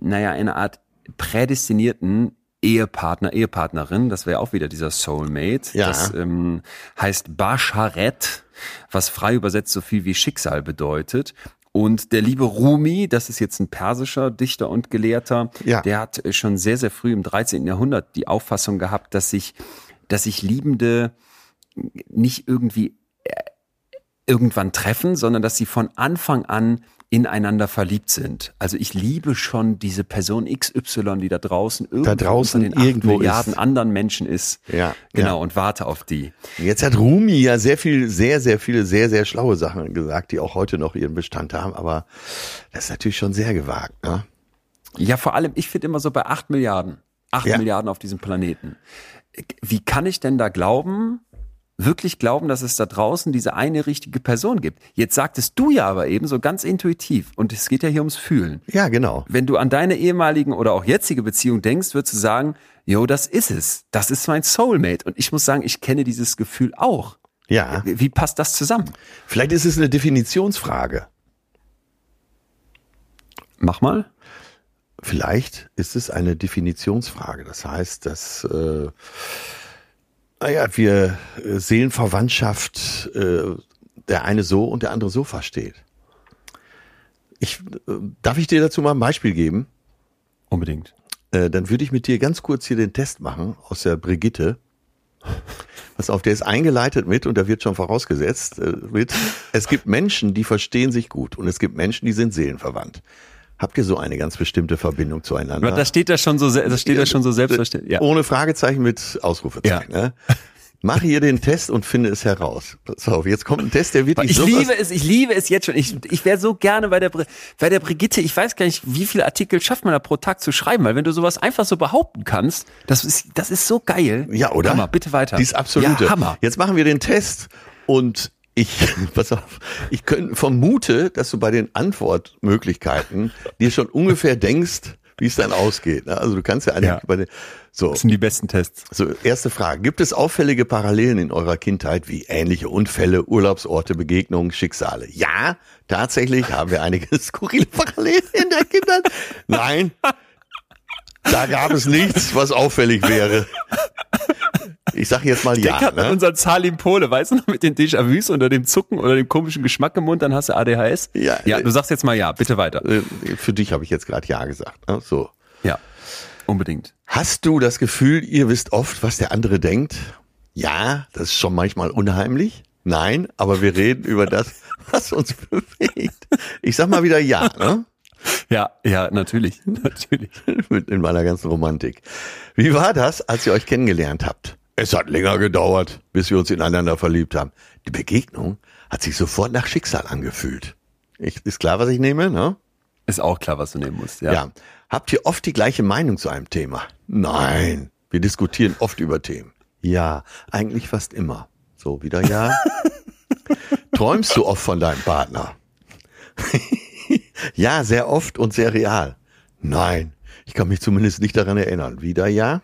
naja, eine Art prädestinierten Ehepartner, Ehepartnerin, das wäre auch wieder dieser Soulmate. Ja. Das ähm, heißt Basharet, was frei übersetzt so viel wie Schicksal bedeutet. Und der liebe Rumi, das ist jetzt ein persischer Dichter und Gelehrter, Ja. der hat schon sehr, sehr früh im 13. Jahrhundert die Auffassung gehabt, dass sich, dass sich Liebende nicht irgendwie äh, irgendwann treffen, sondern dass sie von Anfang an ineinander verliebt sind. Also ich liebe schon diese Person XY, die da draußen irgendwo draußen unter den irgendwo Milliarden ist. anderen Menschen ist. Ja, Genau, ja. und warte auf die. Jetzt hat Rumi ja sehr viel, sehr, sehr viele, sehr, sehr schlaue Sachen gesagt, die auch heute noch ihren Bestand haben, aber das ist natürlich schon sehr gewagt, ne? Ja, vor allem, ich finde immer so bei acht Milliarden, acht Ja. Milliarden auf diesem Planeten. Wie kann ich denn da glauben, wirklich glauben, dass es da draußen diese eine richtige Person gibt? Jetzt sagtest du ja aber eben so ganz intuitiv, und es geht ja hier ums Fühlen. Ja, genau. Wenn du an deine ehemaligen oder auch jetzige Beziehung denkst, würdest du sagen, yo, das ist es. Das ist mein Soulmate. Und ich muss sagen, ich kenne dieses Gefühl auch. Ja. Wie wie passt das zusammen? Vielleicht ist es eine Definitionsfrage. Mach mal. Vielleicht ist es eine Definitionsfrage. Das heißt, dass äh, naja, wir äh, Seelenverwandtschaft äh, der eine so und der andere so versteht. Ich, äh, darf ich dir dazu mal ein Beispiel geben? Unbedingt. Äh, dann würde ich mit dir ganz kurz hier den Test machen aus der Brigitte. Pass auf, der ist eingeleitet mit, und da wird schon vorausgesetzt, äh, mit, es gibt Menschen, die verstehen sich gut und es gibt Menschen, die sind seelenverwandt. Habt ihr so eine ganz bestimmte Verbindung zueinander? Das steht da schon so, das steht da schon so selbstverständlich. Ja. Ohne Fragezeichen mit Ausrufezeichen. Ne? Mach hier den Test und finde es heraus. Auf, jetzt kommt ein Test, der wirklich Ich liebe es, ich liebe es jetzt schon. Ich, ich wäre so gerne bei der, bei der Brigitte. Ich weiß gar nicht, wie viele Artikel schafft man da pro Tag zu schreiben, weil wenn du sowas einfach so behaupten kannst, das ist, das ist so geil. Ja, oder? Hammer, bitte weiter. Die ist absolute. Ja, Hammer. Jetzt machen wir den Test und ich, pass auf, ich könnt, vermute, dass du bei den Antwortmöglichkeiten dir schon ungefähr denkst, wie es dann ausgeht. ne? Also du kannst ja eigentlich Ja. bei den, so, Das sind die besten Tests. so, erste Frage. Gibt es auffällige Parallelen in eurer Kindheit wie ähnliche Unfälle, Urlaubsorte, Begegnungen, Schicksale? Ja, tatsächlich haben wir einige skurrile Parallelen in der Kindheit. Nein, da gab es nichts, was auffällig wäre. Ich sage jetzt mal ja. grad an Ne? unseren Salim Pole, weißt du noch, mit den Déjà-vus oder dem Zucken oder dem komischen Geschmack im Mund, dann hast du ADHS. Ja, ja äh, du sagst jetzt mal ja, bitte weiter. Äh, Für dich habe ich jetzt gerade ja gesagt. Ne? So. Ja, unbedingt. Hast du das Gefühl, ihr wisst oft, was der andere denkt? Ja, das ist schon manchmal unheimlich. Nein, aber wir reden über das, was uns bewegt. Ich sag mal wieder ja, ne? Ja, ja, natürlich, natürlich. In meiner ganzen Romantik. Wie war das, als ihr euch kennengelernt habt? Es hat länger gedauert, bis wir uns ineinander verliebt haben. Die Begegnung hat sich sofort nach Schicksal angefühlt. Ich, ist klar, was ich nehme, ne? Ist auch klar, was du nehmen musst. Ja. Ja. Habt ihr oft die gleiche Meinung zu einem Thema? Nein. Wir diskutieren oft über Themen. Ja, eigentlich fast immer. So, wieder ja. Träumst du oft von deinem Partner? ja, sehr oft und sehr real. Nein. Ich kann mich zumindest nicht daran erinnern. Wieder ja?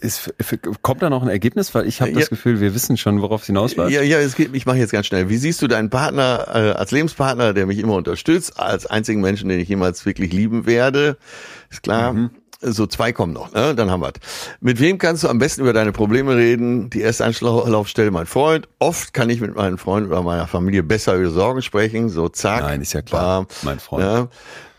Ist, kommt da noch ein Ergebnis? Weil ich habe Ja. das Gefühl, wir wissen schon, worauf es hinausläuft. Ja, ja, es geht, ich mache jetzt ganz schnell. Wie siehst du deinen Partner äh, als Lebenspartner, der mich immer unterstützt, als einzigen Menschen, den ich jemals wirklich lieben werde? Ist klar. so zwei kommen noch, ne? dann haben wir Mit wem kannst du am besten über deine Probleme reden? Die erste Anlaufstelle mein Freund. Oft kann ich mit meinen Freunden oder meiner Familie besser über Sorgen sprechen. So zack. Nein, ist ja klar, bam, mein Freund. Ne?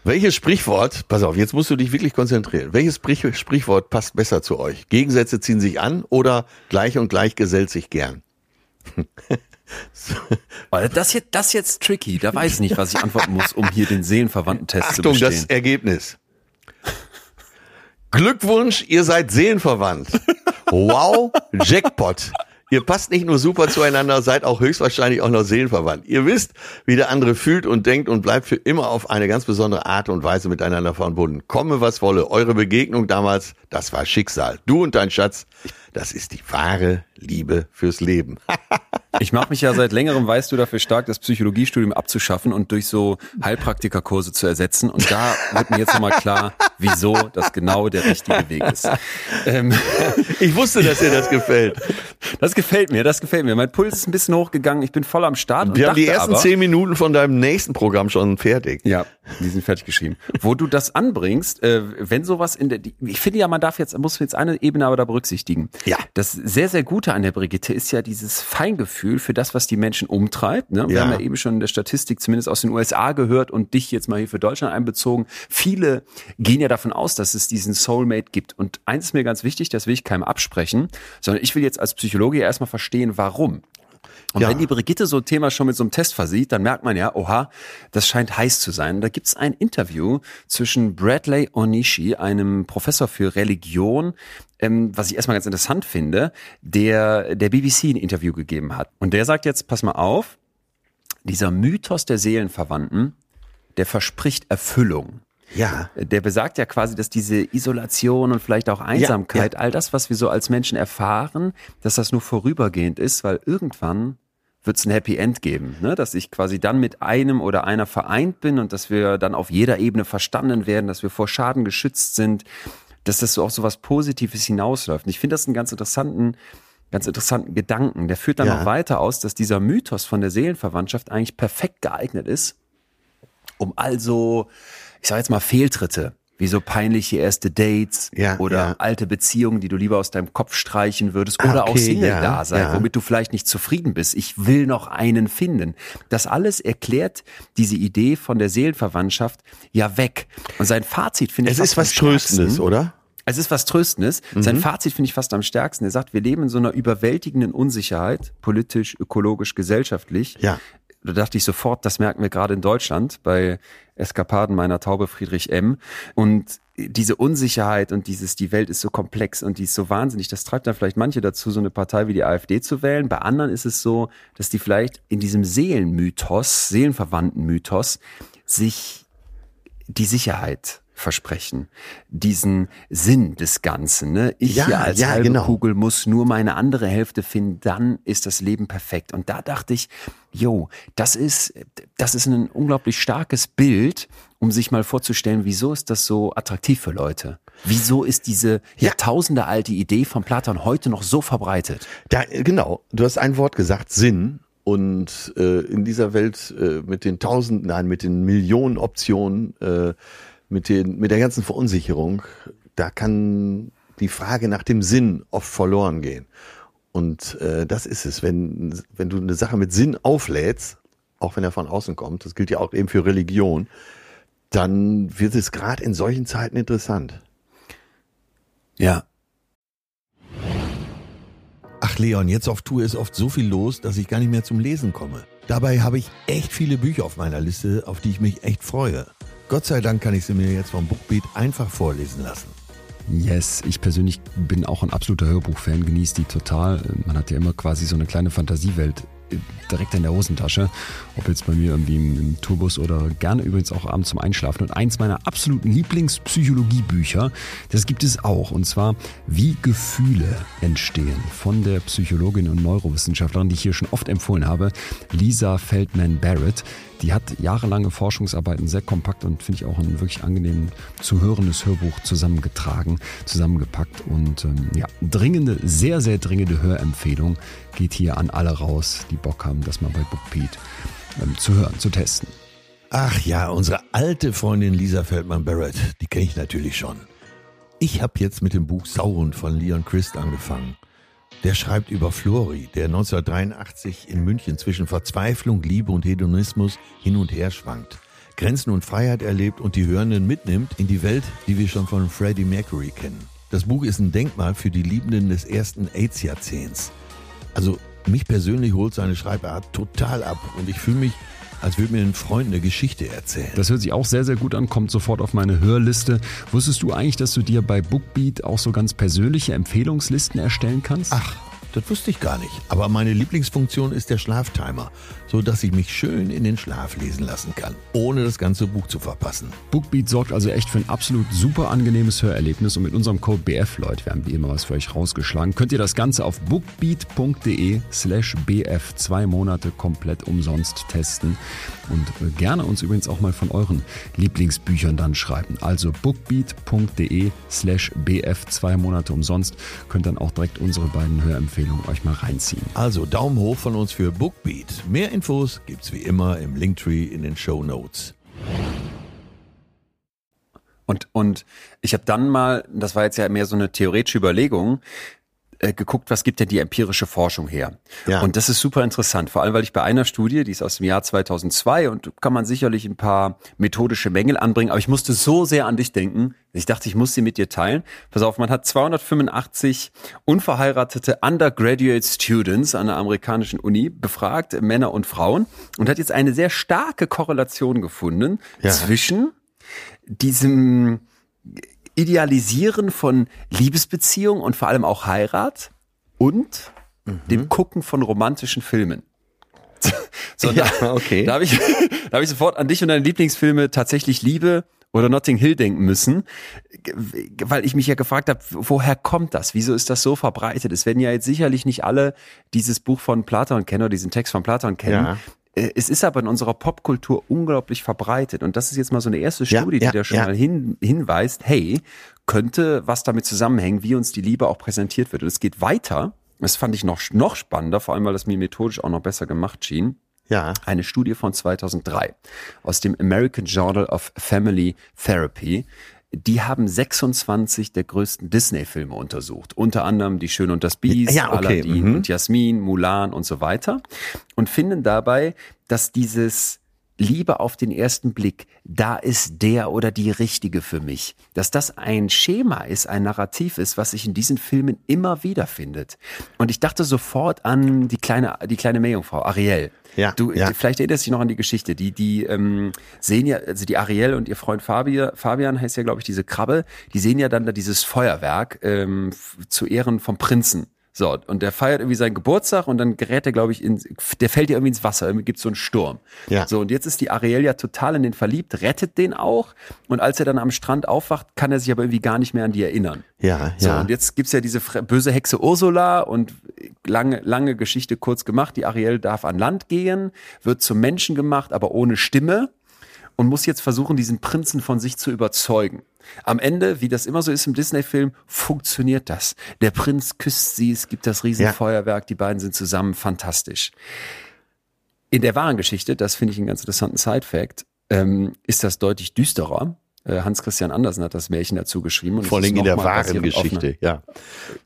Welches Sprichwort, pass auf, jetzt musst du dich wirklich konzentrieren. Welches Sprich, Sprichwort passt besser zu euch? Gegensätze ziehen sich an oder gleich und gleich gesellt sich gern? Das jetzt, das jetzt tricky. Da weiß ich nicht, was ich antworten muss, um hier den Seelenverwandten-Test zu Achtung, bestehen. das Ergebnis. Glückwunsch, ihr seid seelenverwandt. Wow, Jackpot. Ihr passt nicht nur super zueinander, seid auch höchstwahrscheinlich auch noch seelenverwandt. Ihr wisst, wie der andere fühlt und denkt und bleibt für immer auf eine ganz besondere Art und Weise miteinander verbunden. Komme was wolle, eure Begegnung damals, das war Schicksal. Du und dein Schatz, das ist die wahre Liebe fürs Leben. Ich mache mich ja seit längerem, weißt du, dafür stark, das Psychologiestudium abzuschaffen und durch so Heilpraktikerkurse zu ersetzen. Und da wird mir jetzt nochmal klar, wieso das genau der richtige Weg ist. Ähm, ich wusste, dass dir das gefällt. Das gefällt mir, das gefällt mir. Mein Puls ist ein bisschen hochgegangen, ich bin voll am Start. Wir haben die ersten aber, zehn Minuten von deinem nächsten Programm schon fertig. Ja, die sind fertig geschrieben. Wo du das anbringst, äh, wenn sowas in der, ich finde ja, man darf jetzt, muss jetzt eine Ebene aber da berücksichtigen. Ja. Das sehr, sehr Gute an der Brigitte ist ja dieses Feingefühl für das, was die Menschen umtreibt. Ne? Wir Ja. haben ja eben schon in der Statistik zumindest aus den USA gehört und dich jetzt mal hier für Deutschland einbezogen. Viele gehen ja davon aus, dass es diesen Soulmate gibt. Und eins ist mir ganz wichtig, das will ich keinem absprechen, sondern ich will jetzt als Psychologe erstmal verstehen, warum. Und Ja. wenn die Brigitte so ein Thema schon mit so einem Test versieht, dann merkt man ja, oha, das scheint heiß zu sein. Da gibt's ein Interview zwischen Bradley Onishi, einem Professor für Religion, ähm, was ich erstmal ganz interessant finde, der der BBC ein Interview gegeben hat. Und der sagt jetzt, pass mal auf, dieser Mythos der Seelenverwandten, der verspricht Erfüllung. Ja. Der besagt ja quasi, dass diese Isolation und vielleicht auch Einsamkeit, all das, was wir so als Menschen erfahren, dass das nur vorübergehend ist, weil irgendwann wird es ein Happy End geben, ne? dass ich quasi dann mit einem oder einer vereint bin und dass wir dann auf jeder Ebene verstanden werden, dass wir vor Schaden geschützt sind, dass das so auf so was Positives hinausläuft. Und ich finde das einen ganz interessanten, ganz interessanten Gedanken. Der führt dann Ja. noch weiter aus, dass dieser Mythos von der Seelenverwandtschaft eigentlich perfekt geeignet ist, um also, ich sag jetzt mal, Fehltritte, wie so peinliche erste Dates Ja, oder ja. alte Beziehungen, die du lieber aus deinem Kopf streichen würdest Ah, oder auch okay, Single-Dasein, ja, womit du vielleicht nicht zufrieden bist. Ich will noch einen finden. Das alles erklärt diese Idee von der Seelenverwandtschaft ja weg. Und sein Fazit finde ich Es ist was. Tröstendes, oder? Es ist was Tröstendes. Sein Fazit finde ich fast am stärksten. Er sagt, wir leben in so einer überwältigenden Unsicherheit, politisch, ökologisch, gesellschaftlich. Ja. Da dachte ich sofort, das merken wir gerade in Deutschland bei Eskapaden meiner Taube Friedrich M. Und diese Unsicherheit und dieses, die Welt ist so komplex und die ist so wahnsinnig, das treibt dann vielleicht manche dazu, so eine Partei wie die AfD zu wählen. Bei anderen ist es so, dass die vielleicht in diesem Seelenmythos, seelenverwandten Mythos, sich die Sicherheit versprechen, diesen Sinn des Ganzen. Ne? Ich Ja, hier als ja, halbe genau. Kugel muss nur meine andere Hälfte finden, dann ist das Leben perfekt. Und da dachte ich, jo, das ist, das ist ein unglaublich starkes Bild, um sich mal vorzustellen, wieso ist das so attraktiv für Leute? Wieso ist diese Ja. Jahrtausende alte Idee von Platon heute noch so verbreitet? Da, genau, du hast ein Wort gesagt, Sinn. Und äh, in dieser Welt äh, mit den Tausenden, nein, mit den Millionen Optionen, äh, mit, den, mit der ganzen Verunsicherung, da kann die Frage nach dem Sinn oft verloren gehen. Und äh, das ist es, wenn, wenn du eine Sache mit Sinn auflädst, auch wenn er von außen kommt, das gilt ja auch eben für Religion, dann wird es gerade in solchen Zeiten interessant. Ja. Ach Leon, jetzt auf Tour ist oft so viel los, dass ich gar nicht mehr zum Lesen komme. Dabei habe ich echt viele Bücher auf meiner Liste, auf die ich mich echt freue. Gott sei Dank kann ich sie mir jetzt vom Bookbeat einfach vorlesen lassen. Yes, ich persönlich bin auch ein absoluter Hörbuchfan, genieße die total. Man hat ja immer quasi so eine kleine Fantasiewelt äh, direkt in der Hosentasche. Ob jetzt bei mir irgendwie im, im Tourbus oder gerne übrigens auch abends zum Einschlafen. Und eins meiner absoluten Lieblingspsychologiebücher, das gibt es auch. Und zwar Wie Gefühle entstehen von der Psychologin und Neurowissenschaftlerin, die ich hier schon oft empfohlen habe, Lisa Feldman Barrett. Die hat jahrelange Forschungsarbeiten sehr kompakt und finde ich auch ein wirklich angenehm zu hörendes Hörbuch zusammengetragen, zusammengepackt und ähm, ja, dringende, sehr, sehr dringende Hörempfehlung geht hier an alle raus, die Bock haben, das mal bei BookBeat ähm, zu hören, zu testen. Ach ja, unsere alte Freundin Lisa Feldmann Barrett, die kenne ich natürlich schon. Ich habe jetzt mit dem Buch Sauron von Leon Christ angefangen. Der schreibt über Flori, der 1983 in München zwischen Verzweiflung, Liebe und Hedonismus hin und her schwankt. Grenzen und Freiheit erlebt und die Hörenden mitnimmt in die Welt, die wir schon von Freddie Mercury kennen. Das Buch ist ein Denkmal für die Liebenden des ersten AIDS-Jahrzehnts. Also mich persönlich holt seine Schreibart total ab und ich fühle mich als würde mir ein Freund eine Geschichte erzählen. Das hört sich auch sehr, sehr gut an, kommt sofort auf meine Hörliste. Wusstest du eigentlich, dass du dir bei Bookbeat auch so ganz persönliche Empfehlungslisten erstellen kannst? Ach, das wusste ich gar nicht. Aber meine Lieblingsfunktion ist der Schlaftimer, so dass ich mich schön in den Schlaf lesen lassen kann, ohne das ganze Buch zu verpassen. Bookbeat sorgt also echt für ein absolut super angenehmes Hörerlebnis und mit unserem Code BF, Leute, wir haben wie immer was für euch rausgeschlagen, könnt ihr das Ganze auf bookbeat.de slash BF zwei Monate komplett umsonst testen und gerne uns übrigens auch mal von euren Lieblingsbüchern dann schreiben. Also bookbeat.de slash BF zwei Monate umsonst, könnt dann auch direkt unsere beiden Hörempfehlungen euch mal reinziehen. Also Daumen hoch von uns für Bookbeat. Mehr Infos gibt's wie immer im Linktree in den Show Notes. Und, und ich habe dann mal, das war jetzt ja mehr so eine theoretische Überlegung, äh, geguckt, was gibt denn die empirische Forschung her? Ja. Und das ist super interessant, vor allem weil ich bei einer Studie, die ist aus dem Jahr 2002 und kann man sicherlich ein paar methodische Mängel anbringen, aber ich musste so sehr an dich denken, ich dachte, ich muss sie mit dir teilen. Pass auf, man hat 285 unverheiratete Undergraduate Students an der amerikanischen Uni befragt, Männer und Frauen, und hat jetzt eine sehr starke Korrelation gefunden Ja. zwischen diesem Idealisieren von Liebesbeziehungen und vor allem auch Heirat und dem Gucken von romantischen Filmen. So, Ja, da, okay. Da habe ich, da hab ich sofort an dich und deine Lieblingsfilme tatsächlich Liebe oder Notting Hill denken müssen, weil ich mich ja gefragt habe, woher kommt das? Wieso ist das so verbreitet? Es werden ja jetzt sicherlich nicht alle dieses Buch von Platon kennen oder diesen Text von Platon kennen. Ja. Äh, Es ist aber in unserer Popkultur unglaublich verbreitet. Und das ist jetzt mal so eine erste Ja, Studie, die ja, da schon ja. mal hin, hinweist, hey, könnte was damit zusammenhängen, wie uns die Liebe auch präsentiert wird. Und es geht weiter. Das fand ich noch, noch spannender, vor allem, weil das mir methodisch auch noch besser gemacht schien Ja. eine Studie von 2003 aus dem American Journal of Family Therapy. Die haben 26 der größten Disney-Filme untersucht. Unter anderem Die Schöne und das Biest, Ja, okay, Aladdin mhm. und Jasmin, Mulan und so weiter. Und finden dabei, dass dieses Liebe auf den ersten Blick, da ist der oder die Richtige für mich. Dass das ein Schema ist, ein Narrativ ist, was sich in diesen Filmen immer wieder findet. Und ich dachte sofort an die kleine, die kleine Meerjungfrau, Ariel. Ja, Du, ja. vielleicht erinnerst dich noch an die Geschichte. Die, die ähm, sehen ja, also die Ariel und ihr Freund Fabian, Fabian heißt ja, glaube ich, diese Krabbe, die sehen ja dann da dieses Feuerwerk ähm, zu Ehren vom Prinzen. So, und der feiert irgendwie seinen Geburtstag und dann gerät er, glaube ich, in, der fällt ja irgendwie ins Wasser, irgendwie gibt's so einen Sturm. Ja. So, und jetzt ist die Ariel ja total in den verliebt, rettet den auch. Und als er dann am Strand aufwacht, kann er sich aber irgendwie gar nicht mehr an die erinnern. Ja, So, ja. und jetzt gibt's ja diese böse Hexe Ursula und lange, lange Geschichte kurz gemacht. Die Ariel darf an Land gehen, wird zum Menschen gemacht, aber ohne Stimme und muss jetzt versuchen, diesen Prinzen von sich zu überzeugen. Am Ende, wie das immer so ist im Disney-Film, funktioniert das. Der Prinz küsst sie, es gibt das Riesenfeuerwerk, die beiden sind zusammen, fantastisch. In der wahren Geschichte, das finde ich einen ganz interessanten Side-Fact, ähm, ist das deutlich düsterer. Äh, Hans Christian Andersen hat das Märchen dazu geschrieben. Und Vor allem in der wahren Geschichte, ja.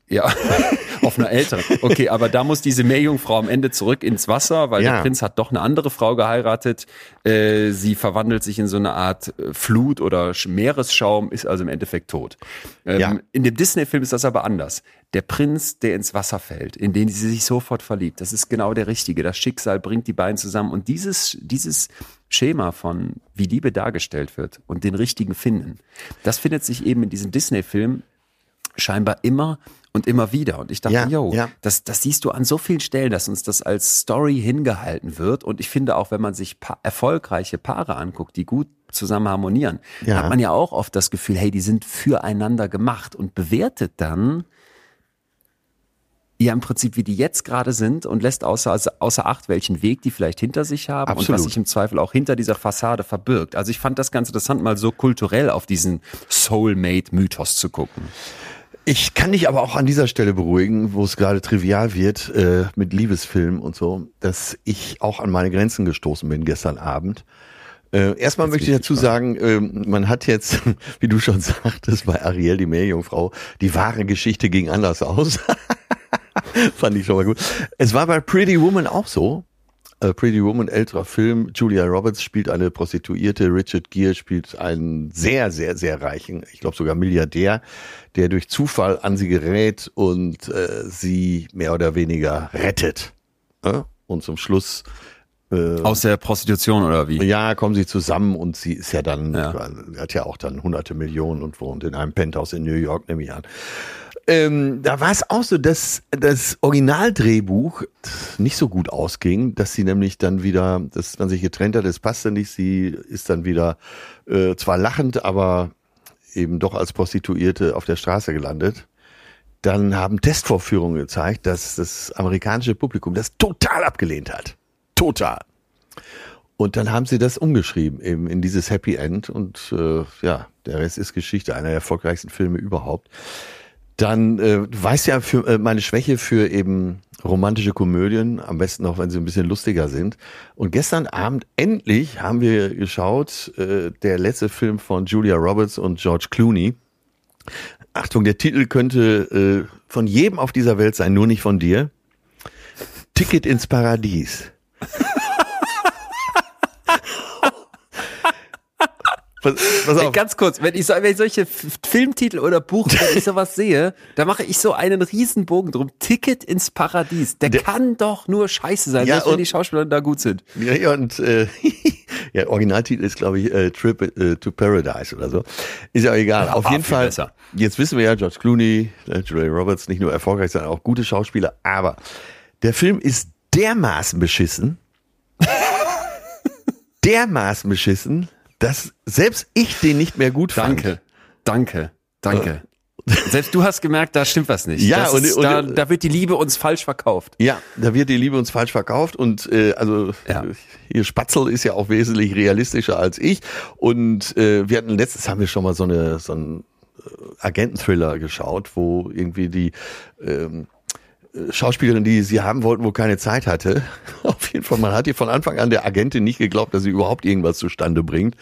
ja, auf einer älteren. Okay, aber da muss diese Meerjungfrau am Ende zurück ins Wasser, weil Ja. der Prinz hat doch eine andere Frau geheiratet. Äh, sie verwandelt sich in so eine Art äh, Flut oder Sch- Meeresschaum, ist also im Endeffekt tot. Ähm, Ja. In dem Disney-Film ist das aber anders. Der Prinz, der ins Wasser fällt, in den sie sich sofort verliebt, das ist genau der Richtige. Das Schicksal bringt die beiden zusammen. Und dieses, dieses Schema von, wie Liebe dargestellt wird und den Richtigen finden, das findet sich eben in diesem Disney-Film scheinbar immer und immer wieder. Und ich dachte, Ja, yo, ja. das, das siehst du an so vielen Stellen, dass uns das als Story hingehalten wird. Und ich finde auch, wenn man sich pa erfolgreiche Paare anguckt, die gut zusammen harmonieren, Ja. hat man ja auch oft das Gefühl, hey, die sind füreinander gemacht und bewertet dann ja im Prinzip, wie die jetzt gerade sind und lässt außer, also außer Acht, welchen Weg die vielleicht hinter sich haben und Absolut. was sich im Zweifel auch hinter dieser Fassade verbirgt. Also ich fand das ganz interessant, mal so kulturell auf diesen Soulmate-Mythos zu gucken. Ich kann dich aber auch an dieser Stelle beruhigen, wo es gerade trivial wird äh, mit Liebesfilmen und so, dass ich auch an meine Grenzen gestoßen bin gestern Abend. Äh, erstmal möchte ich dazu sagen, äh, man hat jetzt, wie du schon sagtest, bei Ariel, die Meerjungfrau, die wahre Geschichte ging anders aus. Fand ich schon mal gut. Es war bei Pretty Woman auch so. Äh, Pretty Woman, älterer Film. Julia Roberts spielt eine Prostituierte. Richard Gere spielt einen sehr, sehr, sehr reichen, ich glaube sogar Milliardär, der durch Zufall an sie gerät und äh, sie mehr oder weniger rettet. Ja? Und zum Schluss äh, aus der Prostitution oder wie? Ja, kommen sie zusammen und sie ist ja dann, Ja. hat ja auch dann hunderte Millionen und wohnt in einem Penthouse in New York, nehme ich an. Ähm, da war es auch so, dass das Originaldrehbuch nicht so gut ausging, dass sie nämlich dann wieder, dass man sich getrennt hat, es passte nicht, sie ist dann wieder äh, zwar lachend, aber eben doch als Prostituierte auf der Straße gelandet. Dann haben Testvorführungen gezeigt, dass das amerikanische Publikum das total abgelehnt hat. Total. Und dann haben sie das umgeschrieben, eben in dieses Happy End. Und äh, ja, der Rest ist Geschichte, einer der erfolgreichsten Filme überhaupt. Dann, äh, du weißt ja, für äh, meine Schwäche für eben romantische Komödien, am besten auch, wenn sie ein bisschen lustiger sind. Und gestern Abend endlich haben wir geschaut, äh, der letzte Film von Julia Roberts und George Clooney. Achtung, der Titel könnte äh, von jedem auf dieser Welt sein, nur nicht von dir. Ticket ins Paradies. Pass, pass auf. Ganz kurz, wenn ich, so, wenn ich solche Filmtitel oder Buch, wenn ich sowas sehe, da mache ich so einen Riesenbogen drum. Ticket ins Paradies. Der, Der- kann doch nur scheiße sein, Ja, selbst wenn und- die Schauspieler da gut sind. Ja, ja, und äh, ja, Originaltitel ist, glaube ich, äh, Trip äh, to Paradise oder so. Ist ja egal. Auf Ah, jeden Fall, besser. jetzt wissen wir ja, George Clooney, äh, Julia Roberts, nicht nur erfolgreich, sondern auch gute Schauspieler. Aber der Film ist dermaßen beschissen, dermaßen beschissen, dass selbst ich den nicht mehr gut fand. Danke, danke, danke. Selbst du hast gemerkt, da stimmt was nicht. Ja, und- ist, und- da, da wird die Liebe uns falsch verkauft. Ja, da wird die Liebe uns falsch verkauft und äh, also Ja. hier Spatzel ist ja auch wesentlich realistischer als ich und äh, wir hatten letztens haben wir schon mal so eine so einen äh, Agententhriller geschaut, wo irgendwie die ähm, äh, Schauspielerin, die sie haben wollten, wo keine Zeit hatte. Auf jeden Fall, man hat ihr von Anfang an der Agentin nicht geglaubt, dass sie überhaupt irgendwas zustande bringt.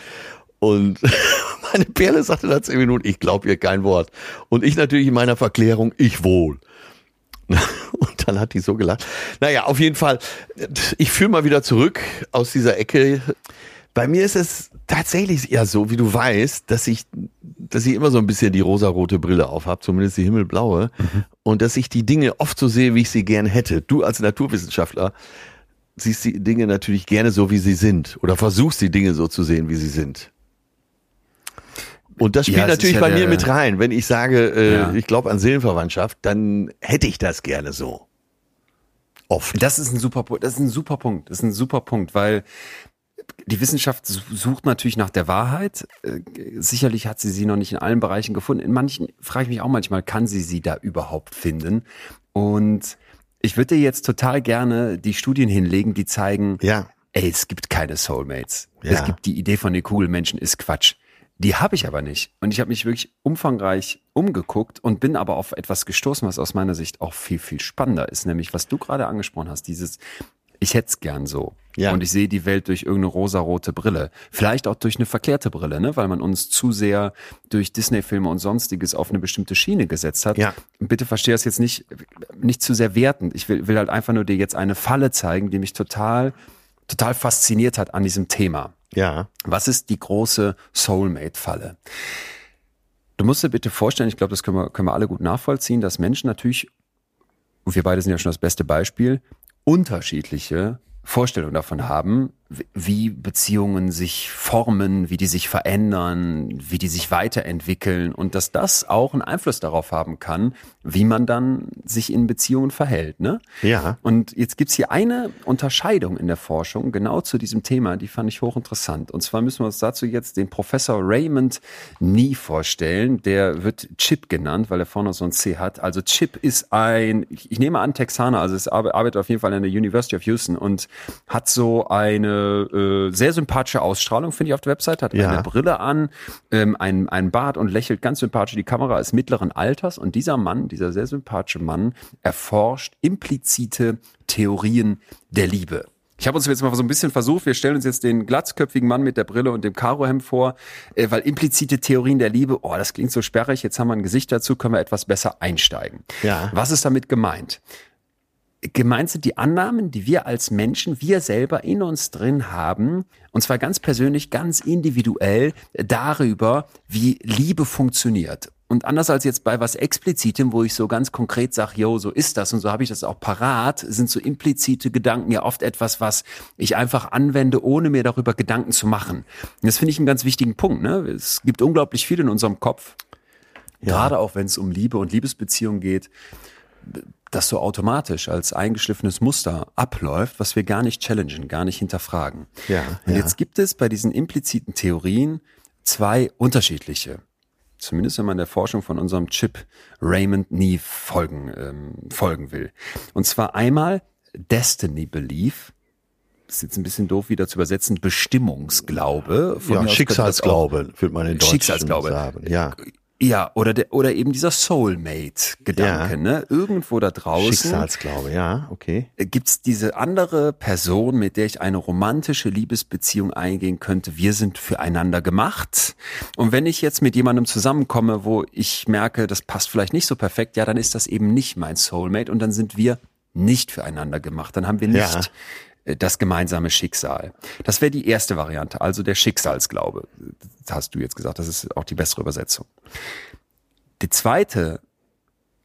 Und meine Perle sagte nach zehn Minuten, ich glaube ihr kein Wort. Und ich natürlich in meiner Verklärung, ich wohl. Und dann hat die so gelacht. Naja, auf jeden Fall, ich fühle mal wieder zurück aus dieser Ecke. Bei mir ist es tatsächlich ja so, wie du weißt, dass ich, dass ich immer so ein bisschen die rosarote Brille aufhab, zumindest die himmelblaue, und dass ich die Dinge oft so sehe, wie ich sie gern hätte. Du als Naturwissenschaftler siehst die Dinge natürlich gerne so, wie sie sind, oder versuchst die Dinge so zu sehen, wie sie sind. Und das spielt Ja, natürlich ja bei der- mir mit rein. Wenn ich sage, äh, Ja. ich glaube an Seelenverwandtschaft, dann hätte ich das gerne so. Oft. Das ist ein super Punkt. Das ist ein super Punkt. Das ist ein super Punkt, weil die Wissenschaft su- sucht natürlich nach der Wahrheit. Äh, Sicherlich hat sie sie noch nicht in allen Bereichen gefunden. In manchen frage ich mich auch manchmal, kann sie sie da überhaupt finden? Und ich würde dir jetzt total gerne die Studien hinlegen, die zeigen, Ja. ey, es gibt keine Soulmates. Ja. Es gibt die Idee von den Kugelmenschen ist Quatsch. Die habe ich aber nicht. Und ich habe mich wirklich umfangreich umgeguckt und bin aber auf etwas gestoßen, was aus meiner Sicht auch viel, viel spannender ist. Nämlich, was du gerade angesprochen hast, dieses, ich hätte es gern so. Ja. Und ich sehe die Welt durch irgendeine rosarote Brille. Vielleicht auch durch eine verkehrte Brille, ne? weil man uns zu sehr durch Disney-Filme und sonstiges auf eine bestimmte Schiene gesetzt hat. Ja. Bitte verstehe das jetzt nicht, nicht zu sehr wertend. Ich will, will halt einfach nur dir jetzt eine Falle zeigen, die mich total, total fasziniert hat an diesem Thema. Ja. Was ist die große Soulmate-Falle? Du musst dir bitte vorstellen, ich glaube, das können wir, können wir alle gut nachvollziehen, dass Menschen natürlich, und wir beide sind ja schon das beste Beispiel, unterschiedliche Vorstellungen davon haben, wie- Beziehungen sich formen, wie die sich verändern, wie die sich weiterentwickeln und dass das auch einen Einfluss darauf haben kann, wie man dann sich in Beziehungen verhält. Ne? Ja. Und jetzt gibt's hier eine Unterscheidung in der Forschung genau zu diesem Thema, die fand ich hochinteressant. Und zwar müssen wir uns dazu jetzt den Professor Raymond Nie vorstellen. Der wird Chip genannt, weil er vorne so ein C hat. Also Chip ist ein, ich nehme an, Texaner, also es arbe- arbeitet auf jeden Fall an der University of Houston und hat so eine äh, sehr sympathische Ausstrahlung, finde ich, auf der Website. Hat Ja. eine Brille an, ähm, ein, ein Bart und lächelt ganz sympathisch. Die Kamera ist mittleren Alters und dieser Mann, dieser sehr sympathische Mann, erforscht implizite Theorien der Liebe. Ich habe uns jetzt mal so ein bisschen versucht, wir stellen uns jetzt den glatzköpfigen Mann mit der Brille und dem Karohemd vor, äh, weil implizite Theorien der Liebe, oh, das klingt so sperrig, jetzt haben wir ein Gesicht dazu, können wir etwas besser einsteigen. Ja. Was ist damit gemeint? Gemeint sind die Annahmen, die wir als Menschen, wir selber in uns drin haben, und zwar ganz persönlich, ganz individuell darüber, wie Liebe funktioniert. Und anders als jetzt bei was Explizitem, wo ich so ganz konkret sage, yo, so ist das und so habe ich das auch parat, sind so implizite Gedanken ja oft etwas, was ich einfach anwende, ohne mir darüber Gedanken zu machen. Und das finde ich einen ganz wichtigen Punkt. Ne? Es gibt unglaublich viel in unserem Kopf, gerade auch wenn es um Liebe und Liebesbeziehungen geht, das so automatisch als eingeschliffenes Muster abläuft, was wir gar nicht challengen, gar nicht hinterfragen. Ja, und ja. jetzt gibt es bei diesen impliziten Theorien zwei unterschiedliche. Zumindest wenn man der Forschung von unserem Chip Raymond nie folgen, ähm, folgen will. Und zwar einmal Destiny Belief, ist jetzt ein bisschen doof wieder zu übersetzen, Bestimmungsglaube. Von Ja, Schicksalsglaube, würde man in Deutsch Schicksalsglaube. sagen. Ja, Ja, oder, der, oder eben dieser Soulmate-Gedanke, Ja. ne? Irgendwo da draußen Schicksalsglaube, ja, okay. gibt's diese andere Person, mit der ich eine romantische Liebesbeziehung eingehen könnte. Wir sind füreinander gemacht. Und wenn ich jetzt mit jemandem zusammenkomme, wo ich merke, das passt vielleicht nicht so perfekt, ja, dann ist das eben nicht mein Soulmate und dann sind wir nicht füreinander gemacht. Dann haben wir nicht Ja. Äh, das gemeinsame Schicksal. Das wäre die erste Variante, also der Schicksalsglaube. Das hast du jetzt gesagt, das ist auch die bessere Übersetzung. Die zweite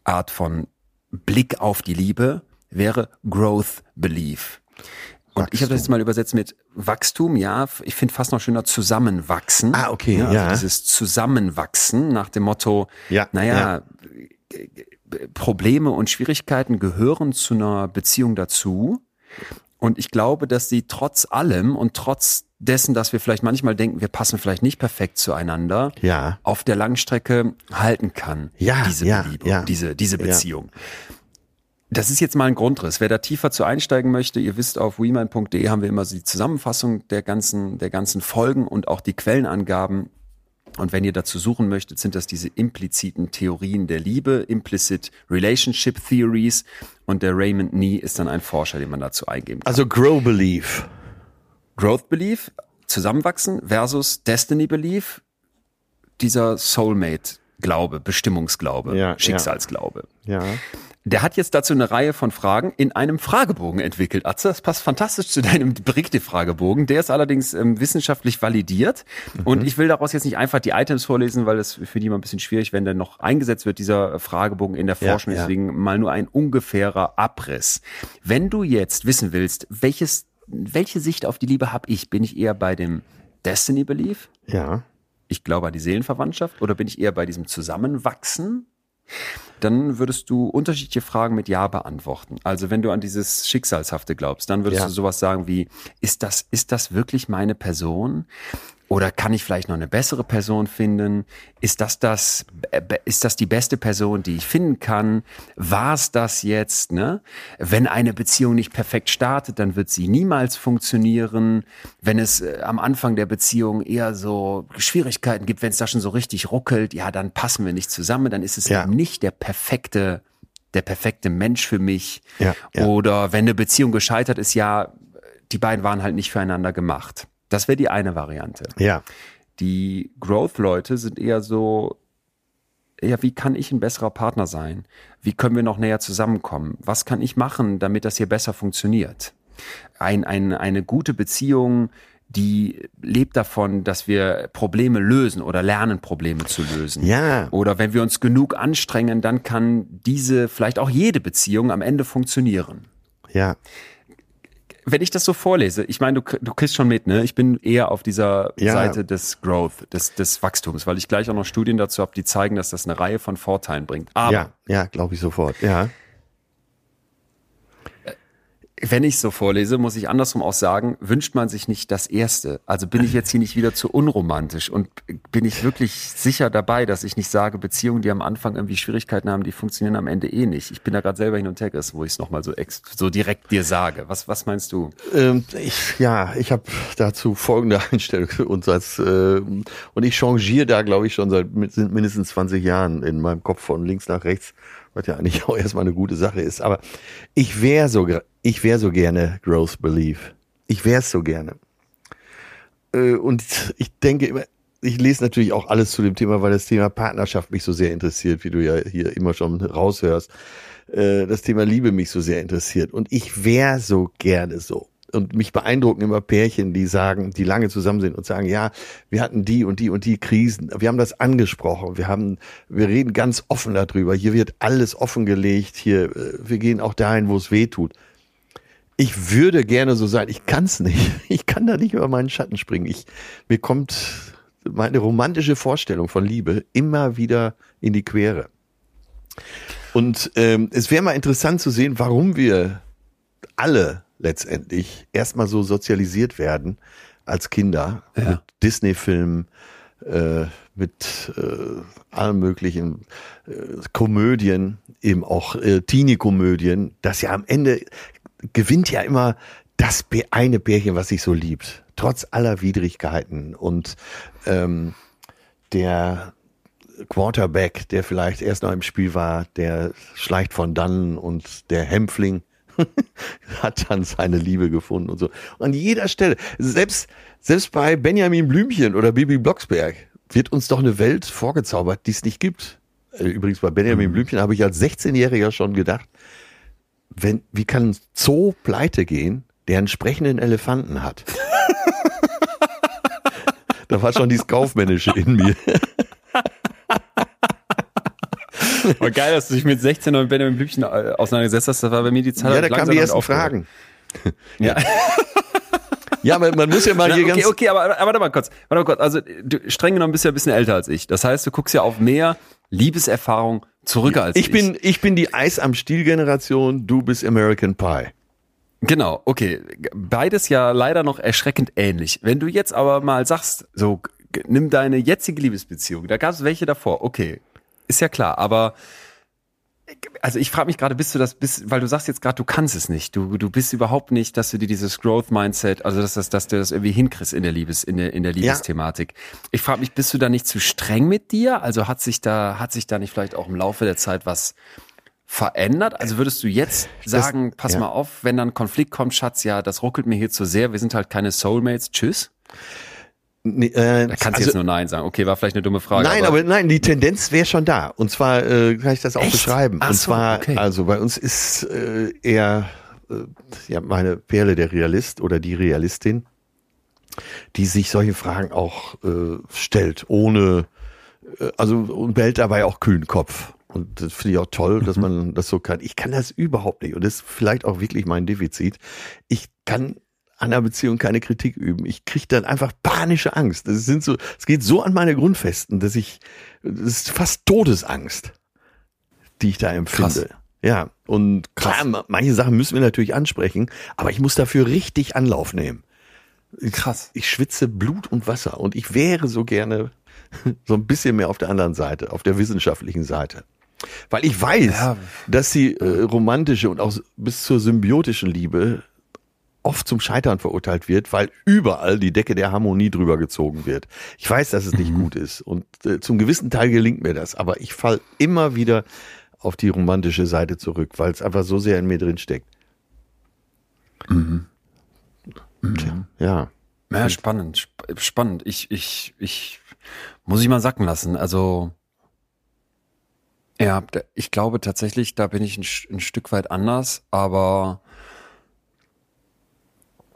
Art von Blick auf die Liebe wäre Growth Belief. Und ich habe das jetzt mal übersetzt mit Wachstum, ja, ich finde fast noch schöner Zusammenwachsen. Ah, okay, also ja. Dieses Zusammenwachsen nach dem Motto, Ja, naja, Probleme und Schwierigkeiten gehören zu einer Beziehung dazu. Und ich glaube, dass sie trotz allem und trotz dessen, dass wir vielleicht manchmal denken, wir passen vielleicht nicht perfekt zueinander, Ja. auf der Langstrecke halten kann. Ja, diese ja, Beliebe, ja. diese, diese Ja. Beziehung. Das ist jetzt mal ein Grundriss. Wer da tiefer zu einsteigen möchte, ihr wisst, auf weman.de haben wir immer so die Zusammenfassung der ganzen, der ganzen Folgen und auch die Quellenangaben. Und wenn ihr dazu suchen möchtet, sind das diese impliziten Theorien der Liebe, Implicit Relationship Theories. Und der Raymond Nee ist dann ein Forscher, den man dazu eingeben kann. Also Grow Belief. Growth Belief, Zusammenwachsen versus Destiny Belief, dieser Soulmate-Glaube, Bestimmungsglaube, Ja. Schicksalsglaube. Ja. Der hat jetzt dazu eine Reihe von Fragen in einem Fragebogen entwickelt. Atze, das passt fantastisch zu deinem Berichte-Fragebogen. Der ist allerdings ähm, wissenschaftlich validiert. Und ich will daraus jetzt nicht einfach die Items vorlesen, weil das für die mal ein bisschen schwierig, wenn der noch eingesetzt wird, dieser Fragebogen in der Forschung. ja. Deswegen mal nur ein ungefährer Abriss. Wenn du jetzt wissen willst, welches, welche Sicht auf die Liebe habe ich, bin ich eher bei dem Destiny Belief? Ja. Ich glaube an die Seelenverwandtschaft oder bin ich eher bei diesem Zusammenwachsen? Dann würdest du unterschiedliche Fragen mit Ja beantworten. Also wenn du an dieses Schicksalshafte glaubst, dann würdest Ja. du sowas sagen wie, ist das, ist das wirklich meine Person? Oder kann ich vielleicht noch eine bessere Person finden? Ist das das, äh, ist das die beste Person, die ich finden kann? War es das jetzt, ne? Wenn eine Beziehung nicht perfekt startet, dann wird sie niemals funktionieren. Wenn es äh, am Anfang der Beziehung eher so Schwierigkeiten gibt, wenn es da schon so richtig ruckelt, ja, dann passen wir nicht zusammen, dann ist es Ja. eben nicht der perfekte, der perfekte Mensch für mich. Ja, ja. Oder wenn eine Beziehung gescheitert ist, ja, die beiden waren halt nicht füreinander gemacht. Das wäre die eine Variante. Ja. Die Growth-Leute sind eher so, ja, wie kann ich ein besserer Partner sein? Wie können wir noch näher zusammenkommen? Was kann ich machen, damit das hier besser funktioniert? Ein, ein, eine gute Beziehung, die lebt davon, dass wir Probleme lösen oder lernen, Probleme zu lösen. Ja. Oder wenn wir uns genug anstrengen, dann kann diese, vielleicht auch jede Beziehung am Ende funktionieren Ja. Wenn ich das so vorlese, ich meine, du, du kriegst schon mit, ne? Ich bin eher auf dieser Ja. Seite des Growth, des, des Wachstums, weil ich gleich auch noch Studien dazu habe, die zeigen, dass das eine Reihe von Vorteilen bringt. Aber Ja. Ja, glaube ich sofort. Ja. Wenn ich so vorlese, muss ich andersrum auch sagen, wünscht man sich nicht das Erste. Also bin ich jetzt hier nicht wieder zu unromantisch und bin ich wirklich sicher dabei, dass ich nicht sage, Beziehungen, die am Anfang irgendwie Schwierigkeiten haben, die funktionieren am Ende eh nicht. Ich bin da gerade selber hin und her gerissen, wo ich es nochmal so, so direkt dir sage. Was, was meinst du? Ähm, ich, ja, ich habe dazu folgende Einstellung uns als äh, und ich changiere da, glaube ich, schon seit sind mindestens 20 Jahren in meinem Kopf von links nach rechts, was ja eigentlich auch erstmal eine gute Sache ist. Aber ich wäre so, ger- ich wäre so gerne Growth Belief. Ich wäre es so gerne. Äh, und ich denke immer, ich lese natürlich auch alles zu dem Thema, weil das Thema Partnerschaft mich so sehr interessiert, wie du ja hier immer schon raushörst. Äh, das Thema Liebe mich so sehr interessiert. Und ich wäre so gerne so. Und mich beeindrucken immer Pärchen, die sagen, die lange zusammen sind und sagen, ja, wir hatten die und die und die Krisen. Wir haben das angesprochen. Wir haben, wir reden ganz offen darüber. Hier wird alles offengelegt. Hier, äh, wir gehen auch dahin, wo es weh tut. Ich würde gerne so sein. Ich kann es nicht. Ich kann da nicht über meinen Schatten springen. Ich, mir kommt meine romantische Vorstellung von Liebe immer wieder in die Quere. Und ähm, es wäre mal interessant zu sehen, warum wir alle letztendlich erstmal so sozialisiert werden als Kinder Ja. mit Disney-Filmen, äh, mit äh, allen möglichen äh, Komödien, eben auch äh, Teenie-Komödien, dass ja am Ende gewinnt ja immer das eine Bärchen, was sich so liebt, trotz aller Widrigkeiten und ähm, der Quarterback, der vielleicht erst noch im Spiel war, der schleicht von dannen und der Hämpfling hat dann seine Liebe gefunden und so. An jeder Stelle, selbst, selbst bei Benjamin Blümchen oder Bibi Blocksberg wird uns doch eine Welt vorgezaubert, die es nicht gibt. Äh, Übrigens bei Benjamin Blümchen habe ich als 16-Jähriger schon gedacht, wenn, wie kann ein Zoo pleite gehen, der einen sprechenden Elefanten hat? da war schon dieses Kaufmännische in mir. Aber geil, dass du dich mit 16 und Benjamin Blümchen äh, auseinandergesetzt hast. Das war bei mir die Zeit. Ja, da kamen die ersten aufgehört. Fragen. Ja. Ja, aber man muss ja mal hier okay, ganz. okay, aber, aber warte mal kurz. Warte mal kurz. Also, du, streng genommen bist du ja ein bisschen älter als ich. Das heißt, du guckst ja auf mehr Liebeserfahrung zurück als ich. Ich bin, ich bin die Eis am Stiel Generation, du bist American Pie. Genau, okay. Beides ja leider noch erschreckend ähnlich. Wenn du jetzt aber mal sagst, so, nimm deine jetzige Liebesbeziehung, da gab es welche davor, okay. Ist ja klar, aber also ich frage mich gerade, bist du das, bist, weil du sagst jetzt gerade, du kannst es nicht. Du, du bist überhaupt nicht, dass du dir dieses Growth-Mindset, also dass, das, dass du das irgendwie hinkriegst in der Liebes, in der, in der Liebesthematik. Ich frage mich, bist du da nicht zu streng mit dir? Also hat sich da, hat sich da nicht vielleicht auch im Laufe der Zeit was verändert? Also würdest du jetzt sagen, pass ja. mal auf, wenn dann ein Konflikt kommt, Schatz, ja, das ruckelt mir hier zu sehr, wir sind halt keine Soulmates, tschüss? Nee, äh, Da kannst du also- jetzt nur Nein sagen. Okay, war vielleicht eine dumme Frage. Nein, aber, nein, die Tendenz wäre schon da. Und zwar äh, kann ich das auch Echt? beschreiben. Ach Und so, zwar, okay. also bei uns ist äh, eher äh, ja meine Perle der Realist oder die Realistin, die sich solche Fragen auch äh, stellt, ohne äh, also und behält dabei auch kühlen Kopf. Und das finde ich auch toll, Mhm. dass man das so kann. Ich kann das überhaupt nicht. Und das ist vielleicht auch wirklich mein Defizit. Ich kann an einer Beziehung keine Kritik üben. Ich kriege dann einfach panische Angst. Das sind so, es geht so an meine Grundfesten, dass ich, das ist fast Todesangst, die ich da empfinde. Ja, und klar, ma- manche Sachen müssen wir natürlich ansprechen, aber ich muss dafür richtig Anlauf nehmen. Krass. Ich schwitze Blut und Wasser und ich wäre so gerne so ein bisschen mehr auf der anderen Seite, auf der wissenschaftlichen Seite. Weil ich weiß, Ja. dass die äh, romantische und auch bis zur symbiotischen Liebe oft zum Scheitern verurteilt wird, weil überall die Decke der Harmonie drüber gezogen wird. Ich weiß, dass es nicht gut ist und äh, zum gewissen Teil gelingt mir das, aber ich fall immer wieder auf die romantische Seite zurück, weil es einfach so sehr in mir drin steckt. Tja, ja. Ja, spannend, sp spannend. Ich, ich, ich muss ich mal sacken lassen. Also ja, ich glaube tatsächlich, da bin ich ein, ein Stück weit anders, aber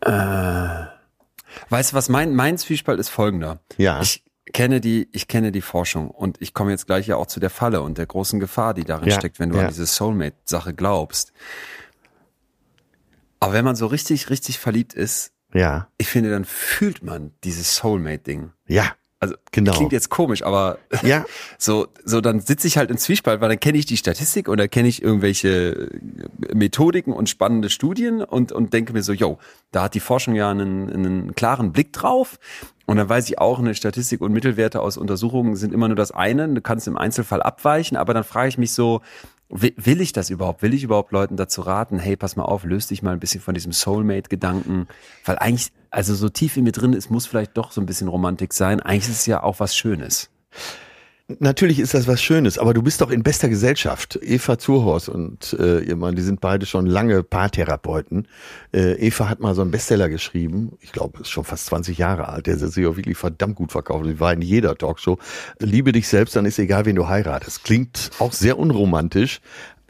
äh, weißt du was, mein, mein Zwiespalt ist folgender. Ja. Ich kenne die, ich kenne die Forschung und ich komme jetzt gleich ja auch zu der Falle und der großen Gefahr, die darin Ja, steckt, wenn du ja. an diese Soulmate-Sache glaubst. Aber wenn man so richtig, richtig verliebt ist, Ja, ich finde, dann fühlt man dieses Soulmate-Ding. ja, Also Genau. klingt jetzt komisch, aber ja, so, so dann sitze ich halt im Zwiespalt, weil dann kenne ich die Statistik oder kenne ich irgendwelche Methodiken und spannende Studien und, und denke mir so, yo, da hat die Forschung ja einen, einen klaren Blick drauf. Und dann weiß ich auch, eine Statistik und Mittelwerte aus Untersuchungen sind immer nur das eine. Du kannst im Einzelfall abweichen, aber dann frage ich mich so, will, ich das überhaupt? Will ich überhaupt Leuten dazu raten, hey, pass mal auf, löst dich mal ein bisschen von diesem Soulmate-Gedanken? Weil eigentlich, also so tief in mir drin ist, muss vielleicht doch so ein bisschen Romantik sein. Eigentlich ist es ja auch was Schönes. Natürlich ist das was Schönes, aber du bist doch in bester Gesellschaft. Eva Zurhorst und äh, ihr Mann, die sind beide schon lange Paartherapeuten. Äh, Eva hat mal so einen Bestseller geschrieben, ich glaube, ist schon fast 20 Jahre alt, der sich auch wirklich verdammt gut verkauft. Sie war in jeder Talkshow. Liebe dich selbst, dann ist egal, wen du heiratest. Klingt auch sehr unromantisch,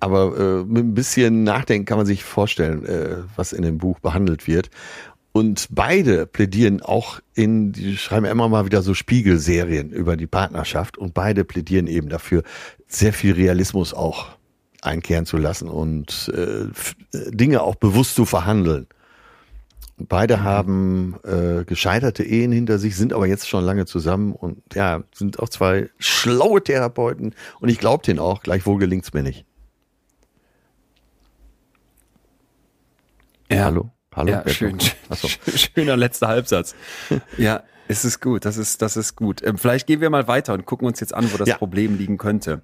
aber äh, mit ein bisschen Nachdenken kann man sich vorstellen, äh, was in dem Buch behandelt wird. Und beide plädieren auch in, die schreiben immer mal wieder so Spiegelserien über die Partnerschaft und beide plädieren eben dafür, sehr viel Realismus auch einkehren zu lassen und äh, Dinge auch bewusst zu verhandeln. Beide mhm. haben äh, gescheiterte Ehen hinter sich, sind aber jetzt schon lange zusammen und ja, sind auch zwei schlaue Therapeuten und ich glaube denen auch, gleichwohl gelingt's mir nicht. Ja. Hallo? Hallo? Ja, schön, Achso. schöner letzter Halbsatz. ja, es ist gut, das ist, das ist gut. Ähm, vielleicht gehen wir mal weiter und gucken uns jetzt an, wo das ja. Problem liegen könnte.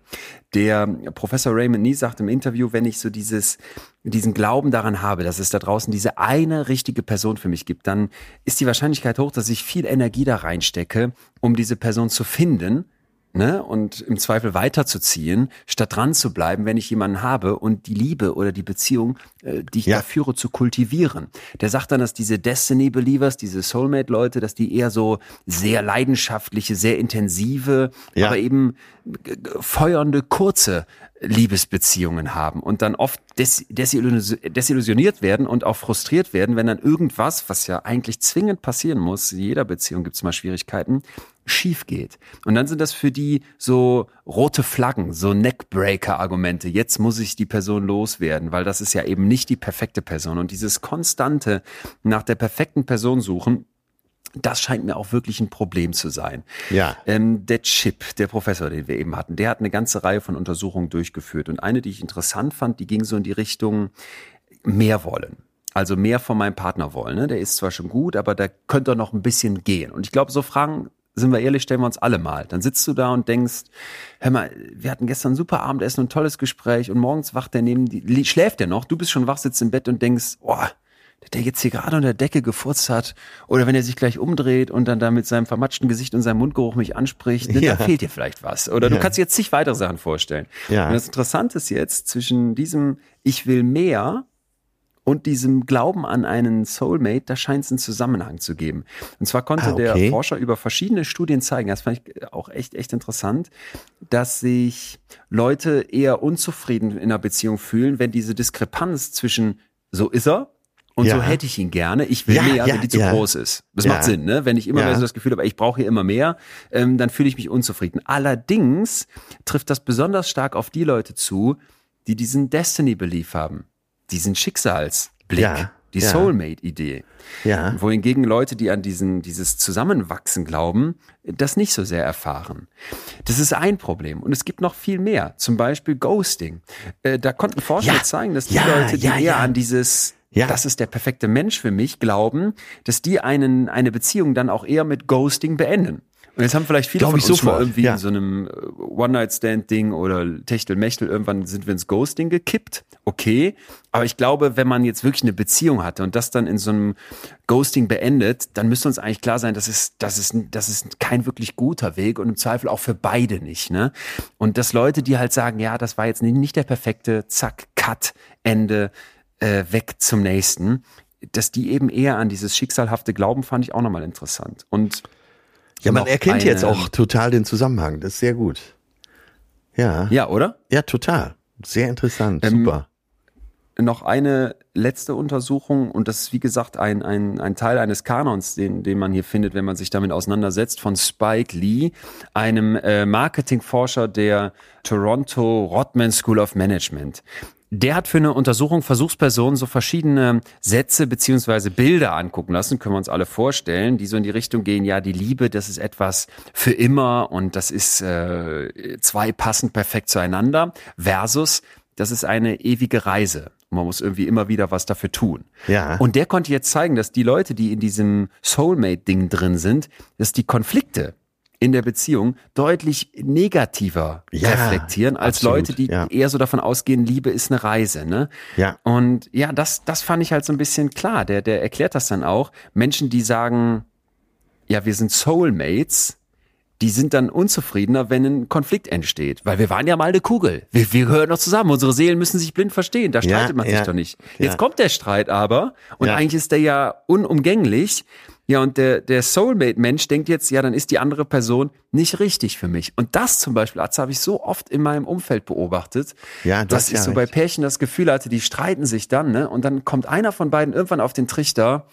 Der Professor Raymond Nie sagt im Interview, wenn ich so dieses, diesen Glauben daran habe, dass es da draußen diese eine richtige Person für mich gibt, dann ist die Wahrscheinlichkeit hoch, dass ich viel Energie da reinstecke, um diese Person zu finden ne? und im Zweifel weiterzuziehen, statt dran zu bleiben, wenn ich jemanden habe und die Liebe oder die Beziehung, äh, die ich ja. da führe, zu kultivieren. Der sagt dann, dass diese Destiny Believers, diese Soulmate-Leute, dass die eher so sehr leidenschaftliche, sehr intensive, ja. aber eben feuernde, kurze Liebesbeziehungen haben und dann oft des desillusioniert werden und auch frustriert werden, wenn dann irgendwas, was ja eigentlich zwingend passieren muss, in jeder Beziehung gibt es mal Schwierigkeiten, schief geht. Und dann sind das für die so rote Flaggen, so Neckbreaker-Argumente. Jetzt muss ich die Person loswerden, weil das ist ja eben nicht die perfekte Person. Und dieses konstante nach der perfekten Person suchen, das scheint mir auch wirklich ein Problem zu sein. Ja. Ähm, der Chip, der Professor, den wir eben hatten, der hat eine ganze Reihe von Untersuchungen durchgeführt. Und eine, die ich interessant fand, die ging so in die Richtung mehr wollen. Also mehr von meinem Partner wollen. Ne? Der ist zwar schon gut, aber da könnte noch ein bisschen gehen. Und ich glaube, so Fragen sind wir ehrlich, stellen wir uns alle mal. Dann sitzt du da und denkst, hör mal, wir hatten gestern ein super Abendessen und ein tolles Gespräch und morgens wacht der neben die, schläft der noch, du bist schon wach, sitzt im Bett und denkst, oh, der jetzt hier gerade unter der Decke gefurzt hat, oder wenn er sich gleich umdreht und dann da mit seinem vermatschten Gesicht und seinem Mundgeruch mich anspricht, ja. dann fehlt dir vielleicht was. Oder ja. du kannst dir jetzt zig weitere Sachen vorstellen. Ja. Und das Interessante ist jetzt zwischen diesem Ich will mehr und diesem Glauben an einen Soulmate, da scheint es einen Zusammenhang zu geben. Und zwar konnte ah, okay. der Forscher über verschiedene Studien zeigen, das fand ich auch echt, echt interessant, dass sich Leute eher unzufrieden in einer Beziehung fühlen, wenn diese Diskrepanz zwischen so ist er und ja. so hätte ich ihn gerne. Ich will ja, mehr, ja, wenn die zu groß ist. Das macht Sinn, ne? Wenn ich immer mehr so das Gefühl habe, ich brauche hier immer mehr, ähm, dann fühle ich mich unzufrieden. Allerdings trifft das besonders stark auf die Leute zu, die diesen Destiny Belief haben diesen Schicksalsblick, ja, die ja. Soulmate-Idee. Ja. Wohingegen Leute, die an diesen, dieses Zusammenwachsen glauben, das nicht so sehr erfahren. Das ist ein Problem. Und es gibt noch viel mehr. Zum Beispiel Ghosting. Äh, da konnten Forscher ja. zeigen, dass die Leute, die eher an dieses ja. das ist der perfekte Mensch für mich, glauben, dass die einen, eine Beziehung dann auch eher mit Ghosting beenden. Und jetzt haben vielleicht viele Glaub von uns mal irgendwie ja. in so einem äh, One-Night-Stand-Ding oder Techtel-Mechtel, irgendwann sind wir ins Ghosting gekippt. Okay. Aber ich glaube, wenn man jetzt wirklich eine Beziehung hatte und das dann in so einem Ghosting beendet, dann müsste uns eigentlich klar sein, das ist, das ist, das ist kein wirklich guter Weg und im Zweifel auch für beide nicht, ne? Und dass Leute, die halt sagen, ja, das war jetzt nicht der perfekte, zack, Cut, Ende, äh, weg zum nächsten, dass die eben eher an dieses schicksalhafte Glauben fand ich auch nochmal interessant. Und ja, man erkennt eine, jetzt auch total den Zusammenhang. Das ist sehr gut. Ja. Ja, oder? Ja, total. Sehr interessant. Ähm, Super. Noch eine letzte Untersuchung und das ist wie gesagt ein, ein, ein Teil eines Kanons, den, den man hier findet, wenn man sich damit auseinandersetzt, von Spike Lee, einem äh, Marketingforscher der Toronto Rodman School of Management. Der hat für eine Untersuchung Versuchspersonen so verschiedene Sätze beziehungsweise Bilder angucken lassen, können wir uns alle vorstellen, die so in die Richtung gehen, ja, die Liebe, das ist etwas für immer und das ist äh, zwei passend perfekt zueinander, versus das ist eine ewige Reise. Man muss irgendwie immer wieder was dafür tun. Ja. Und der konnte jetzt zeigen, dass die Leute, die in diesem Soulmate-Ding drin sind, dass die Konflikte, in der Beziehung deutlich negativer ja, reflektieren als absolut, Leute, die ja. eher so davon ausgehen, Liebe ist eine Reise, ne? Ja. Und ja, das, das fand ich halt so ein bisschen klar. Der, der erklärt das dann auch. Menschen, die sagen, ja, wir sind Soulmates, die sind dann unzufriedener, wenn ein Konflikt entsteht. Weil wir waren ja mal eine Kugel. Wir, wir gehören doch zusammen. Unsere Seelen müssen sich blind verstehen. Da Ja, streitet man ja, sich doch nicht. Jetzt kommt der Streit aber und eigentlich ist der ja unumgänglich. Ja, und der, der Soulmate-Mensch denkt jetzt, ja, dann ist die andere Person nicht richtig für mich. Und das zum Beispiel, Atze, habe ich so oft in meinem Umfeld beobachtet, Ja, du dass ich ja so bei recht. Pärchen das Gefühl hatte, die streiten sich dann, ne? Und dann kommt einer von beiden irgendwann auf den Trichter,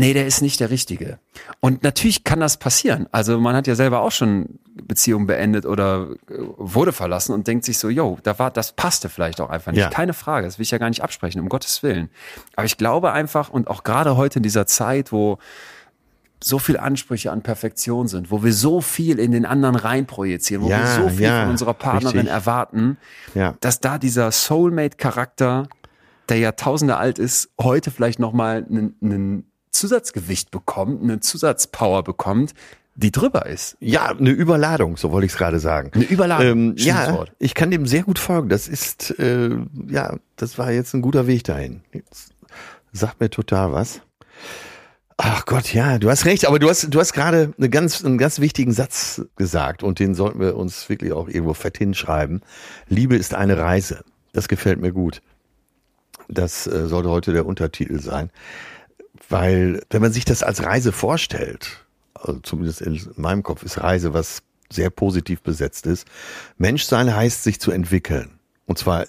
nee, der ist nicht der Richtige. Und natürlich kann das passieren. Also man hat ja selber auch schon Beziehungen beendet oder äh, wurde verlassen und denkt sich so, yo, da war, das passte vielleicht auch einfach nicht. Ja. Keine Frage, das will ich ja gar nicht absprechen, um Gottes Willen. Aber ich glaube einfach, und auch gerade heute in dieser Zeit, wo so viel Ansprüche an Perfektion sind, wo wir so viel in den anderen reinprojizieren, wo Ja, wir so viel ja, von unserer Partnerin richtig. erwarten, dass da dieser Soulmate-Charakter, der Jahrtausende alt ist, heute vielleicht nochmal einen Zusatzgewicht bekommt, eine Zusatzpower bekommt, die drüber ist. Ja, eine Überladung, so wollte ich es gerade sagen. Eine Überladung, Ähm, ja, Wort. ich kann dem sehr gut folgen. Das ist, äh, ja, das war jetzt ein guter Weg dahin. Jetzt sagt mir total was. Ach Gott, ja, du hast recht, aber du hast, du hast gerade eine ganz, einen ganz wichtigen Satz gesagt und den sollten wir uns wirklich auch irgendwo fett hinschreiben. Liebe ist eine Reise. Das gefällt mir gut. Das äh, sollte heute der Untertitel sein. Weil, wenn man sich das als Reise vorstellt, also zumindest in meinem Kopf ist Reise was sehr positiv besetzt ist. Menschsein heißt, sich zu entwickeln. Und zwar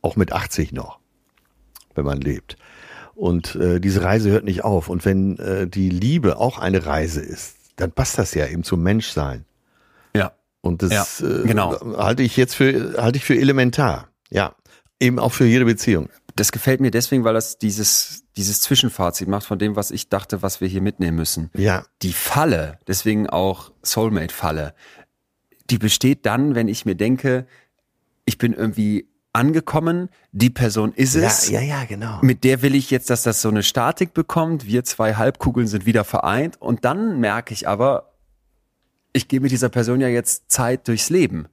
auch mit 80 noch, wenn man lebt. Und äh, diese Reise hört nicht auf. Und wenn äh, die Liebe auch eine Reise ist, dann passt das ja eben zum Menschsein. Ja. Und das Ja, äh, genau. halte ich jetzt für halte ich für elementar. Ja, eben auch für jede Beziehung. Das gefällt mir deswegen, weil das dieses, dieses Zwischenfazit macht von dem, was ich dachte, was wir hier mitnehmen müssen. Ja, Die Falle, deswegen auch Soulmate-Falle, die besteht dann, wenn ich mir denke, ich bin irgendwie angekommen, die Person ist ja, es. ja, ja, genau. Mit der will ich jetzt, dass das so eine Statik bekommt. Wir zwei Halbkugeln sind wieder vereint. Und dann merke ich aber, ich gehe mit dieser Person ja jetzt Zeit durchs Leben.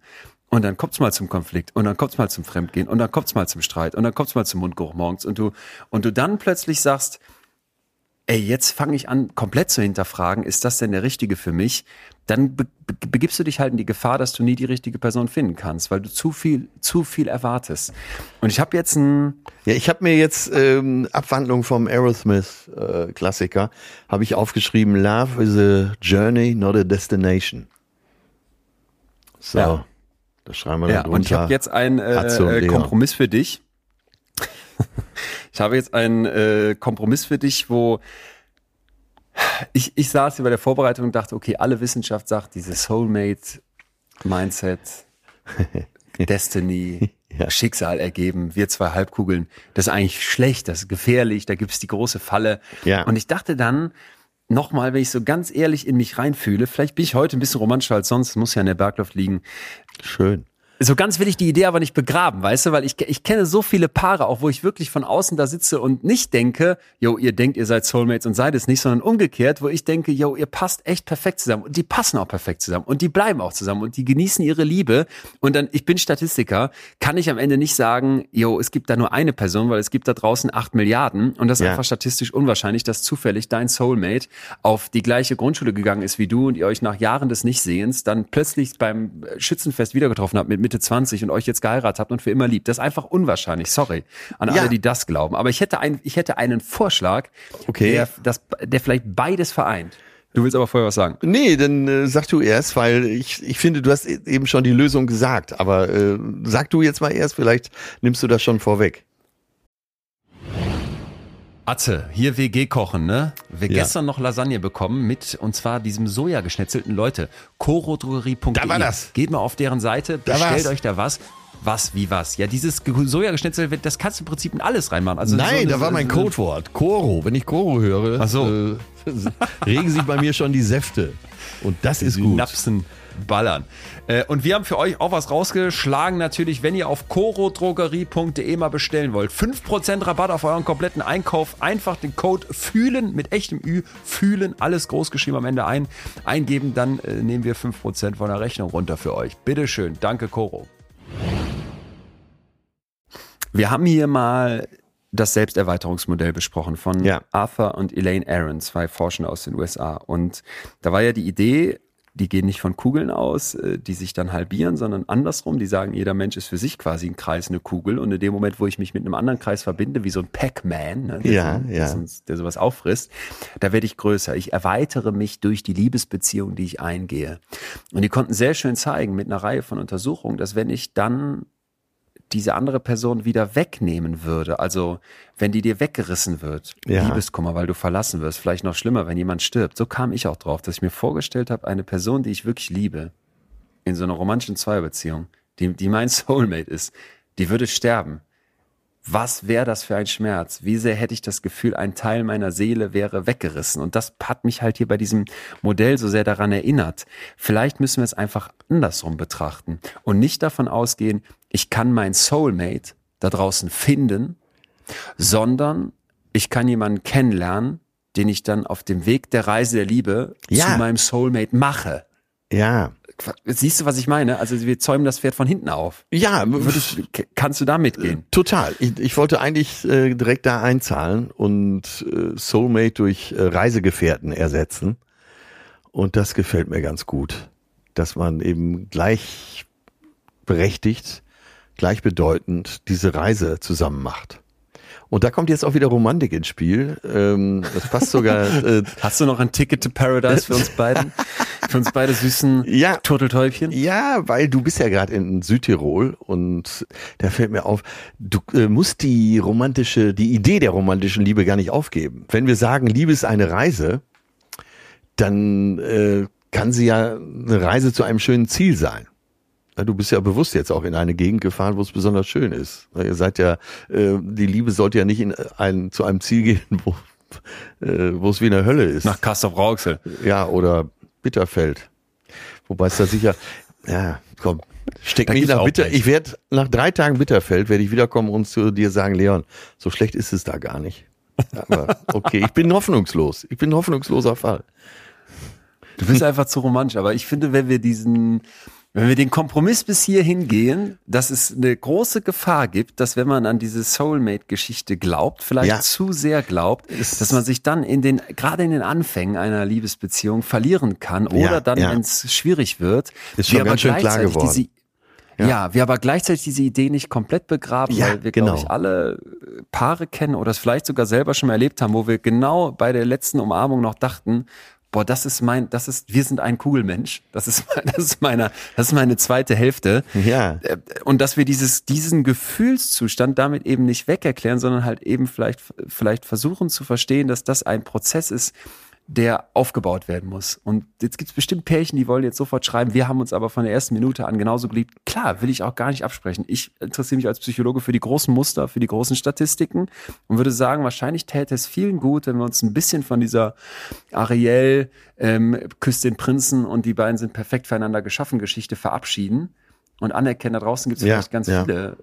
Und dann kommt's mal zum Konflikt und dann kommt's mal zum Fremdgehen und dann kommt's mal zum Streit und dann kommt's mal zum Mundgeruch morgens und du und du dann plötzlich sagst, ey, jetzt fange ich an komplett zu hinterfragen, ist das denn der richtige für mich? Dann be be begibst du dich halt in die Gefahr, dass du nie die richtige Person finden kannst, weil du zu viel zu viel erwartest. Und ich habe jetzt ein Ja, ich habe mir jetzt ähm, Abwandlung vom Aerosmith äh, Klassiker habe ich aufgeschrieben. Love is a journey, not a destination. So, Ja. Das schreiben wir Ja, da und ich habe jetzt einen äh, und äh. Kompromiss für dich. ich habe jetzt einen äh, Kompromiss für dich, wo ich, ich saß hier bei der Vorbereitung und dachte, okay, alle Wissenschaft sagt, dieses Soulmate-Mindset, Destiny, Ja. Schicksal ergeben, wir zwei Halbkugeln, das ist eigentlich schlecht, das ist gefährlich, da gibt's die große Falle. Ja. Und ich dachte dann, nochmal, wenn ich so ganz ehrlich in mich reinfühle, vielleicht bin ich heute ein bisschen romantischer als sonst, muss ja in der Bergluft liegen, Schön. So ganz will ich die Idee aber nicht begraben, weißt du, weil ich, ich kenne so viele Paare, auch wo ich wirklich von außen da sitze und nicht denke, yo, ihr denkt, ihr seid Soulmates und seid es nicht, sondern umgekehrt, wo ich denke, yo, ihr passt echt perfekt zusammen. Und die passen auch perfekt zusammen und die bleiben auch zusammen und die genießen ihre Liebe. Und dann, ich bin Statistiker, kann ich am Ende nicht sagen, yo, es gibt da nur eine Person, weil es gibt da draußen acht Milliarden. Und das ist Ja. einfach statistisch unwahrscheinlich, dass zufällig dein Soulmate auf die gleiche Grundschule gegangen ist wie du und ihr euch nach Jahren des Nichtsehens dann plötzlich beim Schützenfest wieder getroffen habt mit Mitte 20 und euch jetzt geheiratet habt und für immer liebt. Das ist einfach unwahrscheinlich. Sorry an Ja. alle, die das glauben. Aber ich hätte, ein, ich hätte einen Vorschlag, Okay. der, das, der vielleicht beides vereint. Du willst aber vorher was sagen. Nee, dann äh, sag du erst, weil ich, ich finde, du hast e- eben schon die Lösung gesagt. Aber äh, sag du jetzt mal erst, vielleicht nimmst du das schon vorweg. Atze, hier WG kochen, ne? Wir Ja. gestern noch Lasagne bekommen mit, und zwar diesem Sojageschnetzelten Leute. Chorodrogerie.de. Da war das. Geht mal auf deren Seite, Da bestellt war's. euch da was. Was, wie was? Ja, dieses Ge- Sojageschnetzel, das kannst du im Prinzip in alles reinmachen. Also Nein, so eine- da war mein so Codewort. Koro. Wenn ich Koro höre, so. äh, regen sich bei mir schon die Säfte. Und das ist gut. Napsen ballern. Äh, und wir haben für euch auch was rausgeschlagen, natürlich, wenn ihr auf corodrogerie.de mal bestellen wollt. 5% Rabatt auf euren kompletten Einkauf. Einfach den Code fühlen mit echtem Ü, fühlen, alles groß geschrieben am Ende ein, eingeben, dann äh, nehmen wir 5% von der Rechnung runter für euch. Bitteschön, danke Coro. Wir haben hier mal das Selbsterweiterungsmodell besprochen von Ja. Arthur und Elaine Aaron, zwei Forschende aus den USA. Und da war ja die Idee, die gehen nicht von Kugeln aus, äh, die sich dann halbieren, sondern andersrum. Die sagen, jeder Mensch ist für sich quasi ein Kreis, eine Kugel. Und in dem Moment, wo ich mich mit einem anderen Kreis verbinde, wie so ein Pac-Man, ne, der, Ja, so, ja. der der sowas auffrisst, da werde ich größer. Ich erweitere mich durch die Liebesbeziehung, die ich eingehe. Und die konnten sehr schön zeigen mit einer Reihe von Untersuchungen, dass wenn ich dann diese andere Person wieder wegnehmen würde, also wenn die dir weggerissen wird, Ja. Liebeskummer, weil du verlassen wirst, vielleicht noch schlimmer, wenn jemand stirbt. So kam ich auch drauf, dass ich mir vorgestellt habe, eine Person, die ich wirklich liebe, in so einer romantischen Zweierbeziehung, die, die mein Soulmate ist, die würde sterben. Was wäre das für ein Schmerz? Wie sehr hätte ich das Gefühl, ein Teil meiner Seele wäre weggerissen? Und das hat mich halt hier bei diesem Modell so sehr daran erinnert. Vielleicht müssen wir es einfach andersrum betrachten und nicht davon ausgehen, ich kann mein Soulmate da draußen finden, sondern ich kann jemanden kennenlernen, den ich dann auf dem Weg der Reise der Liebe Ja. zu meinem Soulmate mache. Ja. Siehst du, was ich meine? Also wir zäumen das Pferd von hinten auf. Ja, Würdest, kannst du da mitgehen? Total. Ich, ich wollte eigentlich äh, direkt da einzahlen und äh, Soulmate durch äh, Reisegefährten ersetzen. Und das gefällt mir ganz gut, dass man eben gleichberechtigt, gleichbedeutend diese Reise zusammen macht. Und da kommt jetzt auch wieder Romantik ins Spiel. Ähm, das passt sogar. Äh, Hast du noch ein Ticket to Paradise für uns beiden? für uns beide süßen Ja. Turteltäubchen? Ja, weil du bist ja gerade in Südtirol und da fällt mir auf, du äh, musst die romantische, die Idee der romantischen Liebe gar nicht aufgeben. Wenn wir sagen, Liebe ist eine Reise, dann äh, kann sie ja eine Reise zu einem schönen Ziel sein. Ja, Du bist ja bewusst jetzt auch in eine Gegend gefahren, wo es besonders schön ist. Weil Ihr seid ja, äh, die Liebe sollte ja nicht in ein, zu einem Ziel gehen, wo, äh, wo es wie eine Hölle ist. Nach Castor Rauxel. Ja, oder Bitterfeld. Wobei es da sicher, ja, komm, steck mich nach Bitter. Ich werde nach drei Tagen Bitterfeld werde ich wiederkommen und zu dir sagen, Leon, so schlecht ist es da gar nicht. Aber okay, ich bin hoffnungslos. Ich bin ein hoffnungsloser Fall. Du bist einfach zu romantisch. Aber ich finde, wenn wir diesen, wenn wir den Kompromiss bis hierhin gehen, dass es eine große Gefahr gibt, dass wenn man an diese Soulmate-Geschichte glaubt, vielleicht Ja. zu sehr glaubt, dass man sich dann in den, gerade in den Anfängen einer Liebesbeziehung verlieren kann oder Ja, dann, ja. wenn es schwierig wird, Ist wir schon aber ganz schön klar gleichzeitig geworden. Diese, ja. wir aber gleichzeitig diese Idee nicht komplett begraben, Ja, weil wir, genau. glaube ich, alle äh, Paare kennen oder es vielleicht sogar selber schon mal erlebt haben, wo wir genau bei der letzten Umarmung noch dachten, boah, das ist mein, das ist, wir sind ein Kugelmensch. Das ist, das ist meine, das ist meine zweite Hälfte. Ja. Äh, Und dass wir dieses, diesen Gefühlszustand damit eben nicht wegerklären, sondern halt eben vielleicht, vielleicht versuchen zu verstehen, dass das ein Prozess ist, der aufgebaut werden muss. Und jetzt gibt's bestimmt Pärchen, die wollen jetzt sofort schreiben, wir haben uns aber von der ersten Minute an genauso geliebt. Klar, will ich auch gar nicht absprechen. Ich interessiere mich als Psychologe für die großen Muster, für die großen Statistiken und würde sagen, wahrscheinlich täte es vielen gut, wenn wir uns ein bisschen von dieser Ariel ähm, küsst den Prinzen und die beiden sind perfekt füreinander geschaffen Geschichte verabschieden und anerkennen, da draußen gibt es Ja, vielleicht ganz ja. viele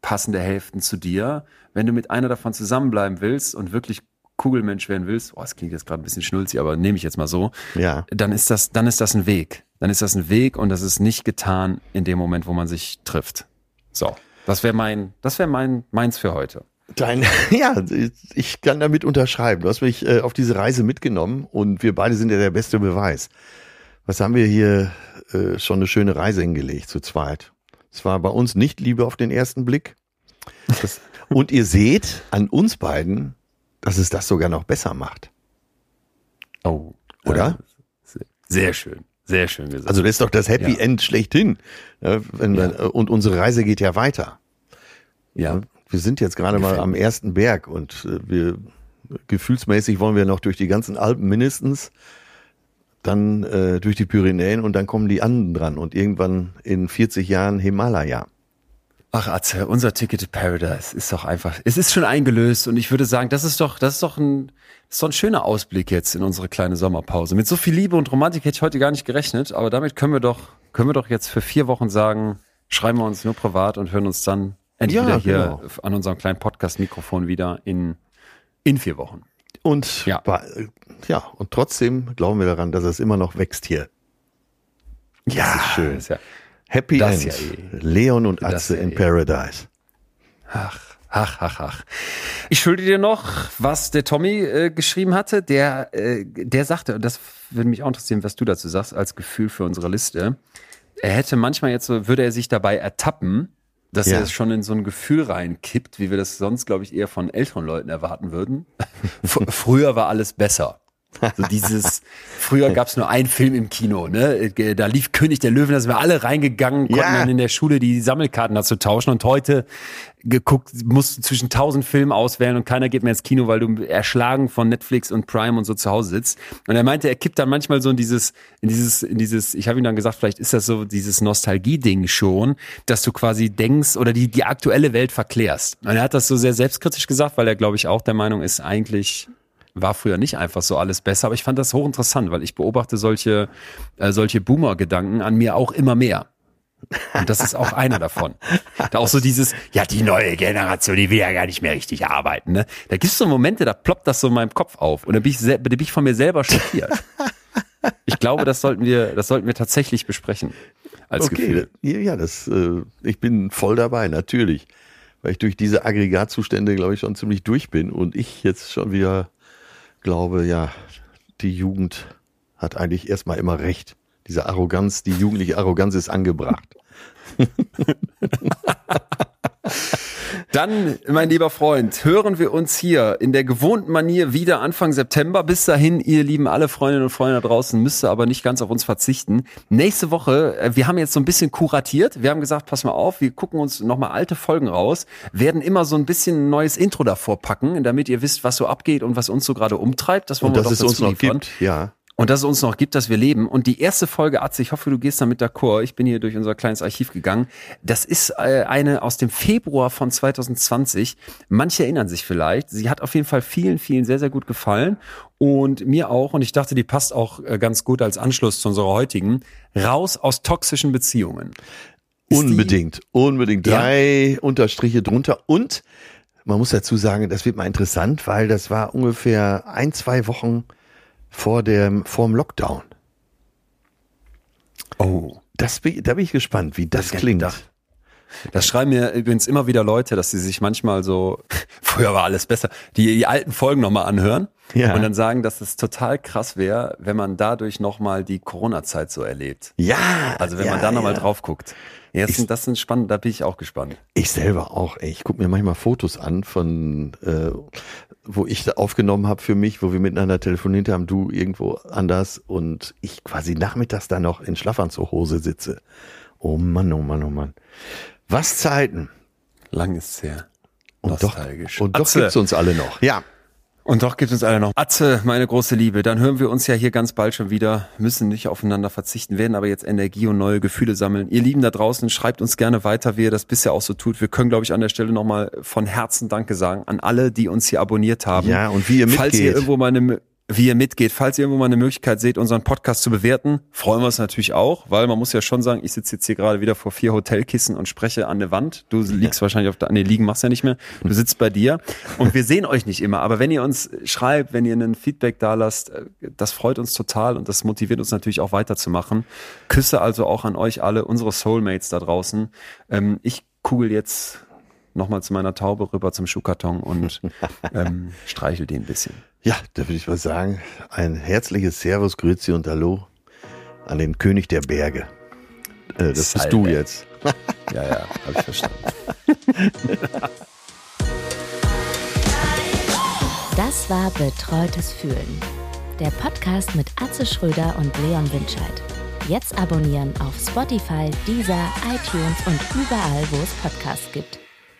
passende Hälften zu dir. Wenn du mit einer davon zusammenbleiben willst und wirklich Kugelmensch werden willst, oh, das klingt jetzt gerade ein bisschen schnulzig, aber nehme ich jetzt mal so, Ja. dann ist das, dann ist das ein Weg. Dann ist das ein Weg und das ist nicht getan in dem Moment, wo man sich trifft. So. Das wäre mein, das wäre mein, meins für heute. Dein, ja, ich kann damit unterschreiben. Du hast mich äh, auf diese Reise mitgenommen und wir beide sind ja der beste Beweis. Was haben wir hier äh, schon eine schöne Reise hingelegt zu zweit? Es war bei uns nicht Liebe auf den ersten Blick. Das, und ihr seht an uns beiden, dass es das sogar noch besser macht. Oh. Oder? Sehr schön. Sehr schön gesagt. Also das ist doch das Happy Ja. End schlechthin. Ja, wenn man, und unsere Reise geht ja weiter. ja. Wir sind jetzt gerade mal am ersten Berg und äh, wir gefühlsmäßig wollen wir noch durch die ganzen Alpen mindestens, dann äh, durch die Pyrenäen und dann kommen die Anden dran und irgendwann in 40 Jahren Himalaya. Ach, Atze, unser Ticket to Paradise ist doch einfach, es ist schon eingelöst und ich würde sagen, das ist doch, das ist doch ein, das ist doch ein schöner Ausblick jetzt in unsere kleine Sommerpause. Mit so viel Liebe und Romantik hätte ich heute gar nicht gerechnet, aber damit können wir doch, können wir doch jetzt für vier Wochen sagen, schreiben wir uns nur privat und hören uns dann endlich Ja, wieder hier genau. an unserem kleinen Podcast-Mikrofon wieder in, in vier Wochen. Und Ja. bei, ja, und trotzdem glauben wir daran, dass es immer noch wächst hier. Ja, Das ist schön. Ist ja, Happy Das End. ja eh. Leon und Atze ja in eh. Paradise. ach, Ach, ach, ach. Ich schulde dir noch, was der Tommy äh, geschrieben hatte. Der, äh, der sagte, und das würde mich auch interessieren, was du dazu sagst, als Gefühl für unsere Liste. Er hätte manchmal jetzt so, würde er sich dabei ertappen, dass Ja. er es schon in so ein Gefühl reinkippt, wie wir das sonst, glaube ich, eher von älteren Leuten erwarten würden. Früher war alles besser. So dieses, früher gab es nur einen Film im Kino, ne? Da lief König der Löwen, da sind wir alle reingegangen, konnten Ja. dann in der Schule die Sammelkarten dazu tauschen und heute geguckt, musst du zwischen tausend Filmen auswählen und keiner geht mehr ins Kino, weil du erschlagen von Netflix und Prime und so zu Hause sitzt. Und er meinte, er kippt dann manchmal so in dieses, in dieses, in dieses, ich habe ihm dann gesagt, vielleicht ist das so dieses Nostalgie-Ding schon, dass du quasi denkst oder die, die aktuelle Welt verklärst. Und er hat das so sehr selbstkritisch gesagt, weil er, glaube ich, auch der Meinung ist, eigentlich war früher nicht einfach so alles besser, aber ich fand das hochinteressant, weil ich beobachte solche, äh, solche Boomer-Gedanken an mir auch immer mehr. Und das ist auch einer davon. Da auch so dieses, ja, die neue Generation, die will ja gar nicht mehr richtig arbeiten. Ne? Da gibt es so Momente, da ploppt das so in meinem Kopf auf. Und da bin ich, da bin ich von mir selber schockiert. Ich glaube, das sollten wir, das sollten wir tatsächlich besprechen. Als Gefühl. ja, ja, das, äh, ich bin voll dabei, natürlich. Weil ich durch diese Aggregatzustände, glaube ich, schon ziemlich durch bin und ich jetzt schon wieder glaube, ja, die Jugend hat eigentlich erstmal immer recht. Diese Arroganz, die jugendliche Arroganz ist angebracht. Dann, mein lieber Freund, hören wir uns hier in der gewohnten Manier wieder Anfang September. Bis dahin, ihr lieben alle Freundinnen und Freunde da draußen, müsst ihr aber nicht ganz auf uns verzichten. Nächste Woche, äh, wir haben jetzt so ein bisschen kuratiert. Wir haben gesagt, pass mal auf, wir gucken uns nochmal alte Folgen raus, werden immer so ein bisschen ein neues Intro davor packen, damit ihr wisst, was so abgeht und was uns so gerade umtreibt. Das wollen Und wir dass doch es uns noch liefern. gibt, ja. Und dass es uns noch gibt, dass wir leben. Und die erste Folge, Atze, ich hoffe, du gehst damit d'accord. Ich bin hier durch unser kleines Archiv gegangen. Das ist äh, eine aus dem Februar von 2020. Manche erinnern sich vielleicht. Sie hat auf jeden Fall vielen, vielen sehr, sehr gut gefallen. Und mir auch. Und ich dachte, die passt auch äh, ganz gut als Anschluss zu unserer heutigen. Raus aus toxischen Beziehungen. Ist die- Unbedingt, unbedingt. Ja? Drei Unterstriche drunter. Und man muss dazu sagen, das wird mal interessant, weil das war ungefähr ein, zwei Wochen vor dem, vor dem Lockdown. Oh. Das, da bin ich gespannt, wie das ich klingt. gedacht. Das schreiben mir übrigens immer wieder Leute, dass sie sich manchmal so, früher war alles besser, die, die alten Folgen nochmal anhören Ja. und dann sagen, dass es total krass wäre, wenn man dadurch nochmal die Corona-Zeit so erlebt. Ja. Also wenn ja, man da nochmal ja. drauf guckt. Ja, das, sind, das sind spannend, da bin ich auch gespannt. Ich selber auch, ey. Ich gucke mir manchmal Fotos an von, äh, wo ich da aufgenommen habe für mich, wo wir miteinander telefoniert haben, du irgendwo anders und ich quasi nachmittags da noch in Schlafanzughose sitze. Oh Mann, oh Mann, oh Mann. Was Zeiten. Lang ist's her. Und doch, und doch Atze. gibt's uns alle noch. Ja. Und doch gibt uns alle noch. Atze, meine große Liebe, dann hören wir uns ja hier ganz bald schon wieder, müssen nicht aufeinander verzichten, werden aber jetzt Energie und neue Gefühle sammeln. Ihr Lieben da draußen, schreibt uns gerne weiter, wie ihr das bisher auch so tut. Wir können, glaube ich, an der Stelle nochmal von Herzen Danke sagen an alle, die uns hier abonniert haben. Ja, und wie ihr Falls ihr mitgeht. irgendwo mal eine, wie ihr mitgeht, falls ihr irgendwo mal eine Möglichkeit seht, unseren Podcast zu bewerten, freuen wir uns natürlich auch, weil man muss ja schon sagen, ich sitze jetzt hier gerade wieder vor vier Hotelkissen und spreche an der Wand. Du liegst wahrscheinlich auf der, nee, liegen machst ja nicht mehr. Du sitzt bei dir und wir sehen euch nicht immer, aber wenn ihr uns schreibt, wenn ihr einen Feedback da lasst, äh, das freut uns total und das motiviert uns natürlich auch weiterzumachen. Küsse also auch an euch alle, unsere Soulmates da draußen. Ähm, ich kugel jetzt nochmal zu meiner Taube rüber zum Schuhkarton und ähm, streichel den ein bisschen. Ja, da würde ich mal sagen, ein herzliches Servus, Grüezi und Hallo an den König der Berge. Äh, das bist du Salve. jetzt. Ja, ja, habe ich verstanden. Das war Betreutes Fühlen. Der Podcast mit Atze Schröder und Leon Winscheid. Jetzt abonnieren auf Spotify, Deezer, iTunes und überall, wo es Podcasts gibt.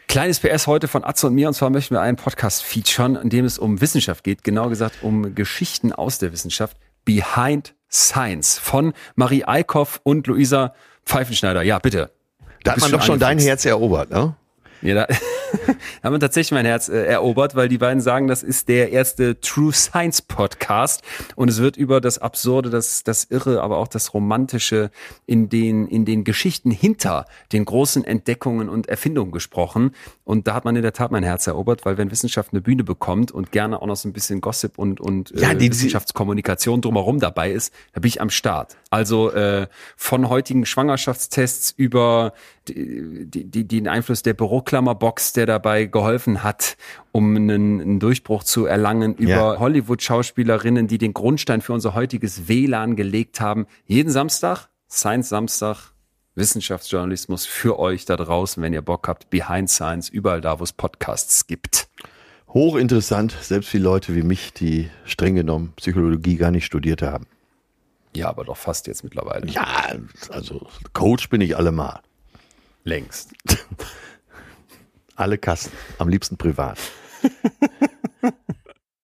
Kleines PS heute von Atze und mir. Und zwar möchten wir einen Podcast featuren, in dem es um Wissenschaft geht. Genau gesagt um Geschichten aus der Wissenschaft. Behind Science von Marie Eickhoff und Luisa Pfeifenschneider. Ja, bitte. Da hat man doch schon dein. Herz erobert, ne? Ja, da haben wir tatsächlich mein Herz äh, erobert, weil die beiden sagen, das ist der erste True Science Podcast und es wird über das Absurde, das, das Irre, aber auch das Romantische in den, in den Geschichten hinter den großen Entdeckungen und Erfindungen gesprochen. Und da hat man in der Tat mein Herz erobert, weil wenn Wissenschaft eine Bühne bekommt und gerne auch noch so ein bisschen Gossip und, und Ja, äh, die- Wissenschaftskommunikation drumherum dabei ist, da bin ich am Start. Also äh, von heutigen Schwangerschaftstests über die, die, den Einfluss der Büroklammerbox, der dabei geholfen hat, um einen, einen Durchbruch zu erlangen, über Ja. Hollywood-Schauspielerinnen, die den Grundstein für unser heutiges WLAN gelegt haben. Jeden Samstag, Science Samstag, Wissenschaftsjournalismus für euch da draußen, wenn ihr Bock habt, Behind Science, überall da, wo es Podcasts gibt. Hochinteressant, selbst für Leute wie mich, die streng genommen Psychologie gar nicht studiert haben. Ja, aber doch fast jetzt mittlerweile. Ja, also Coach bin ich allemal. Längst. Alle Kassen, am liebsten privat.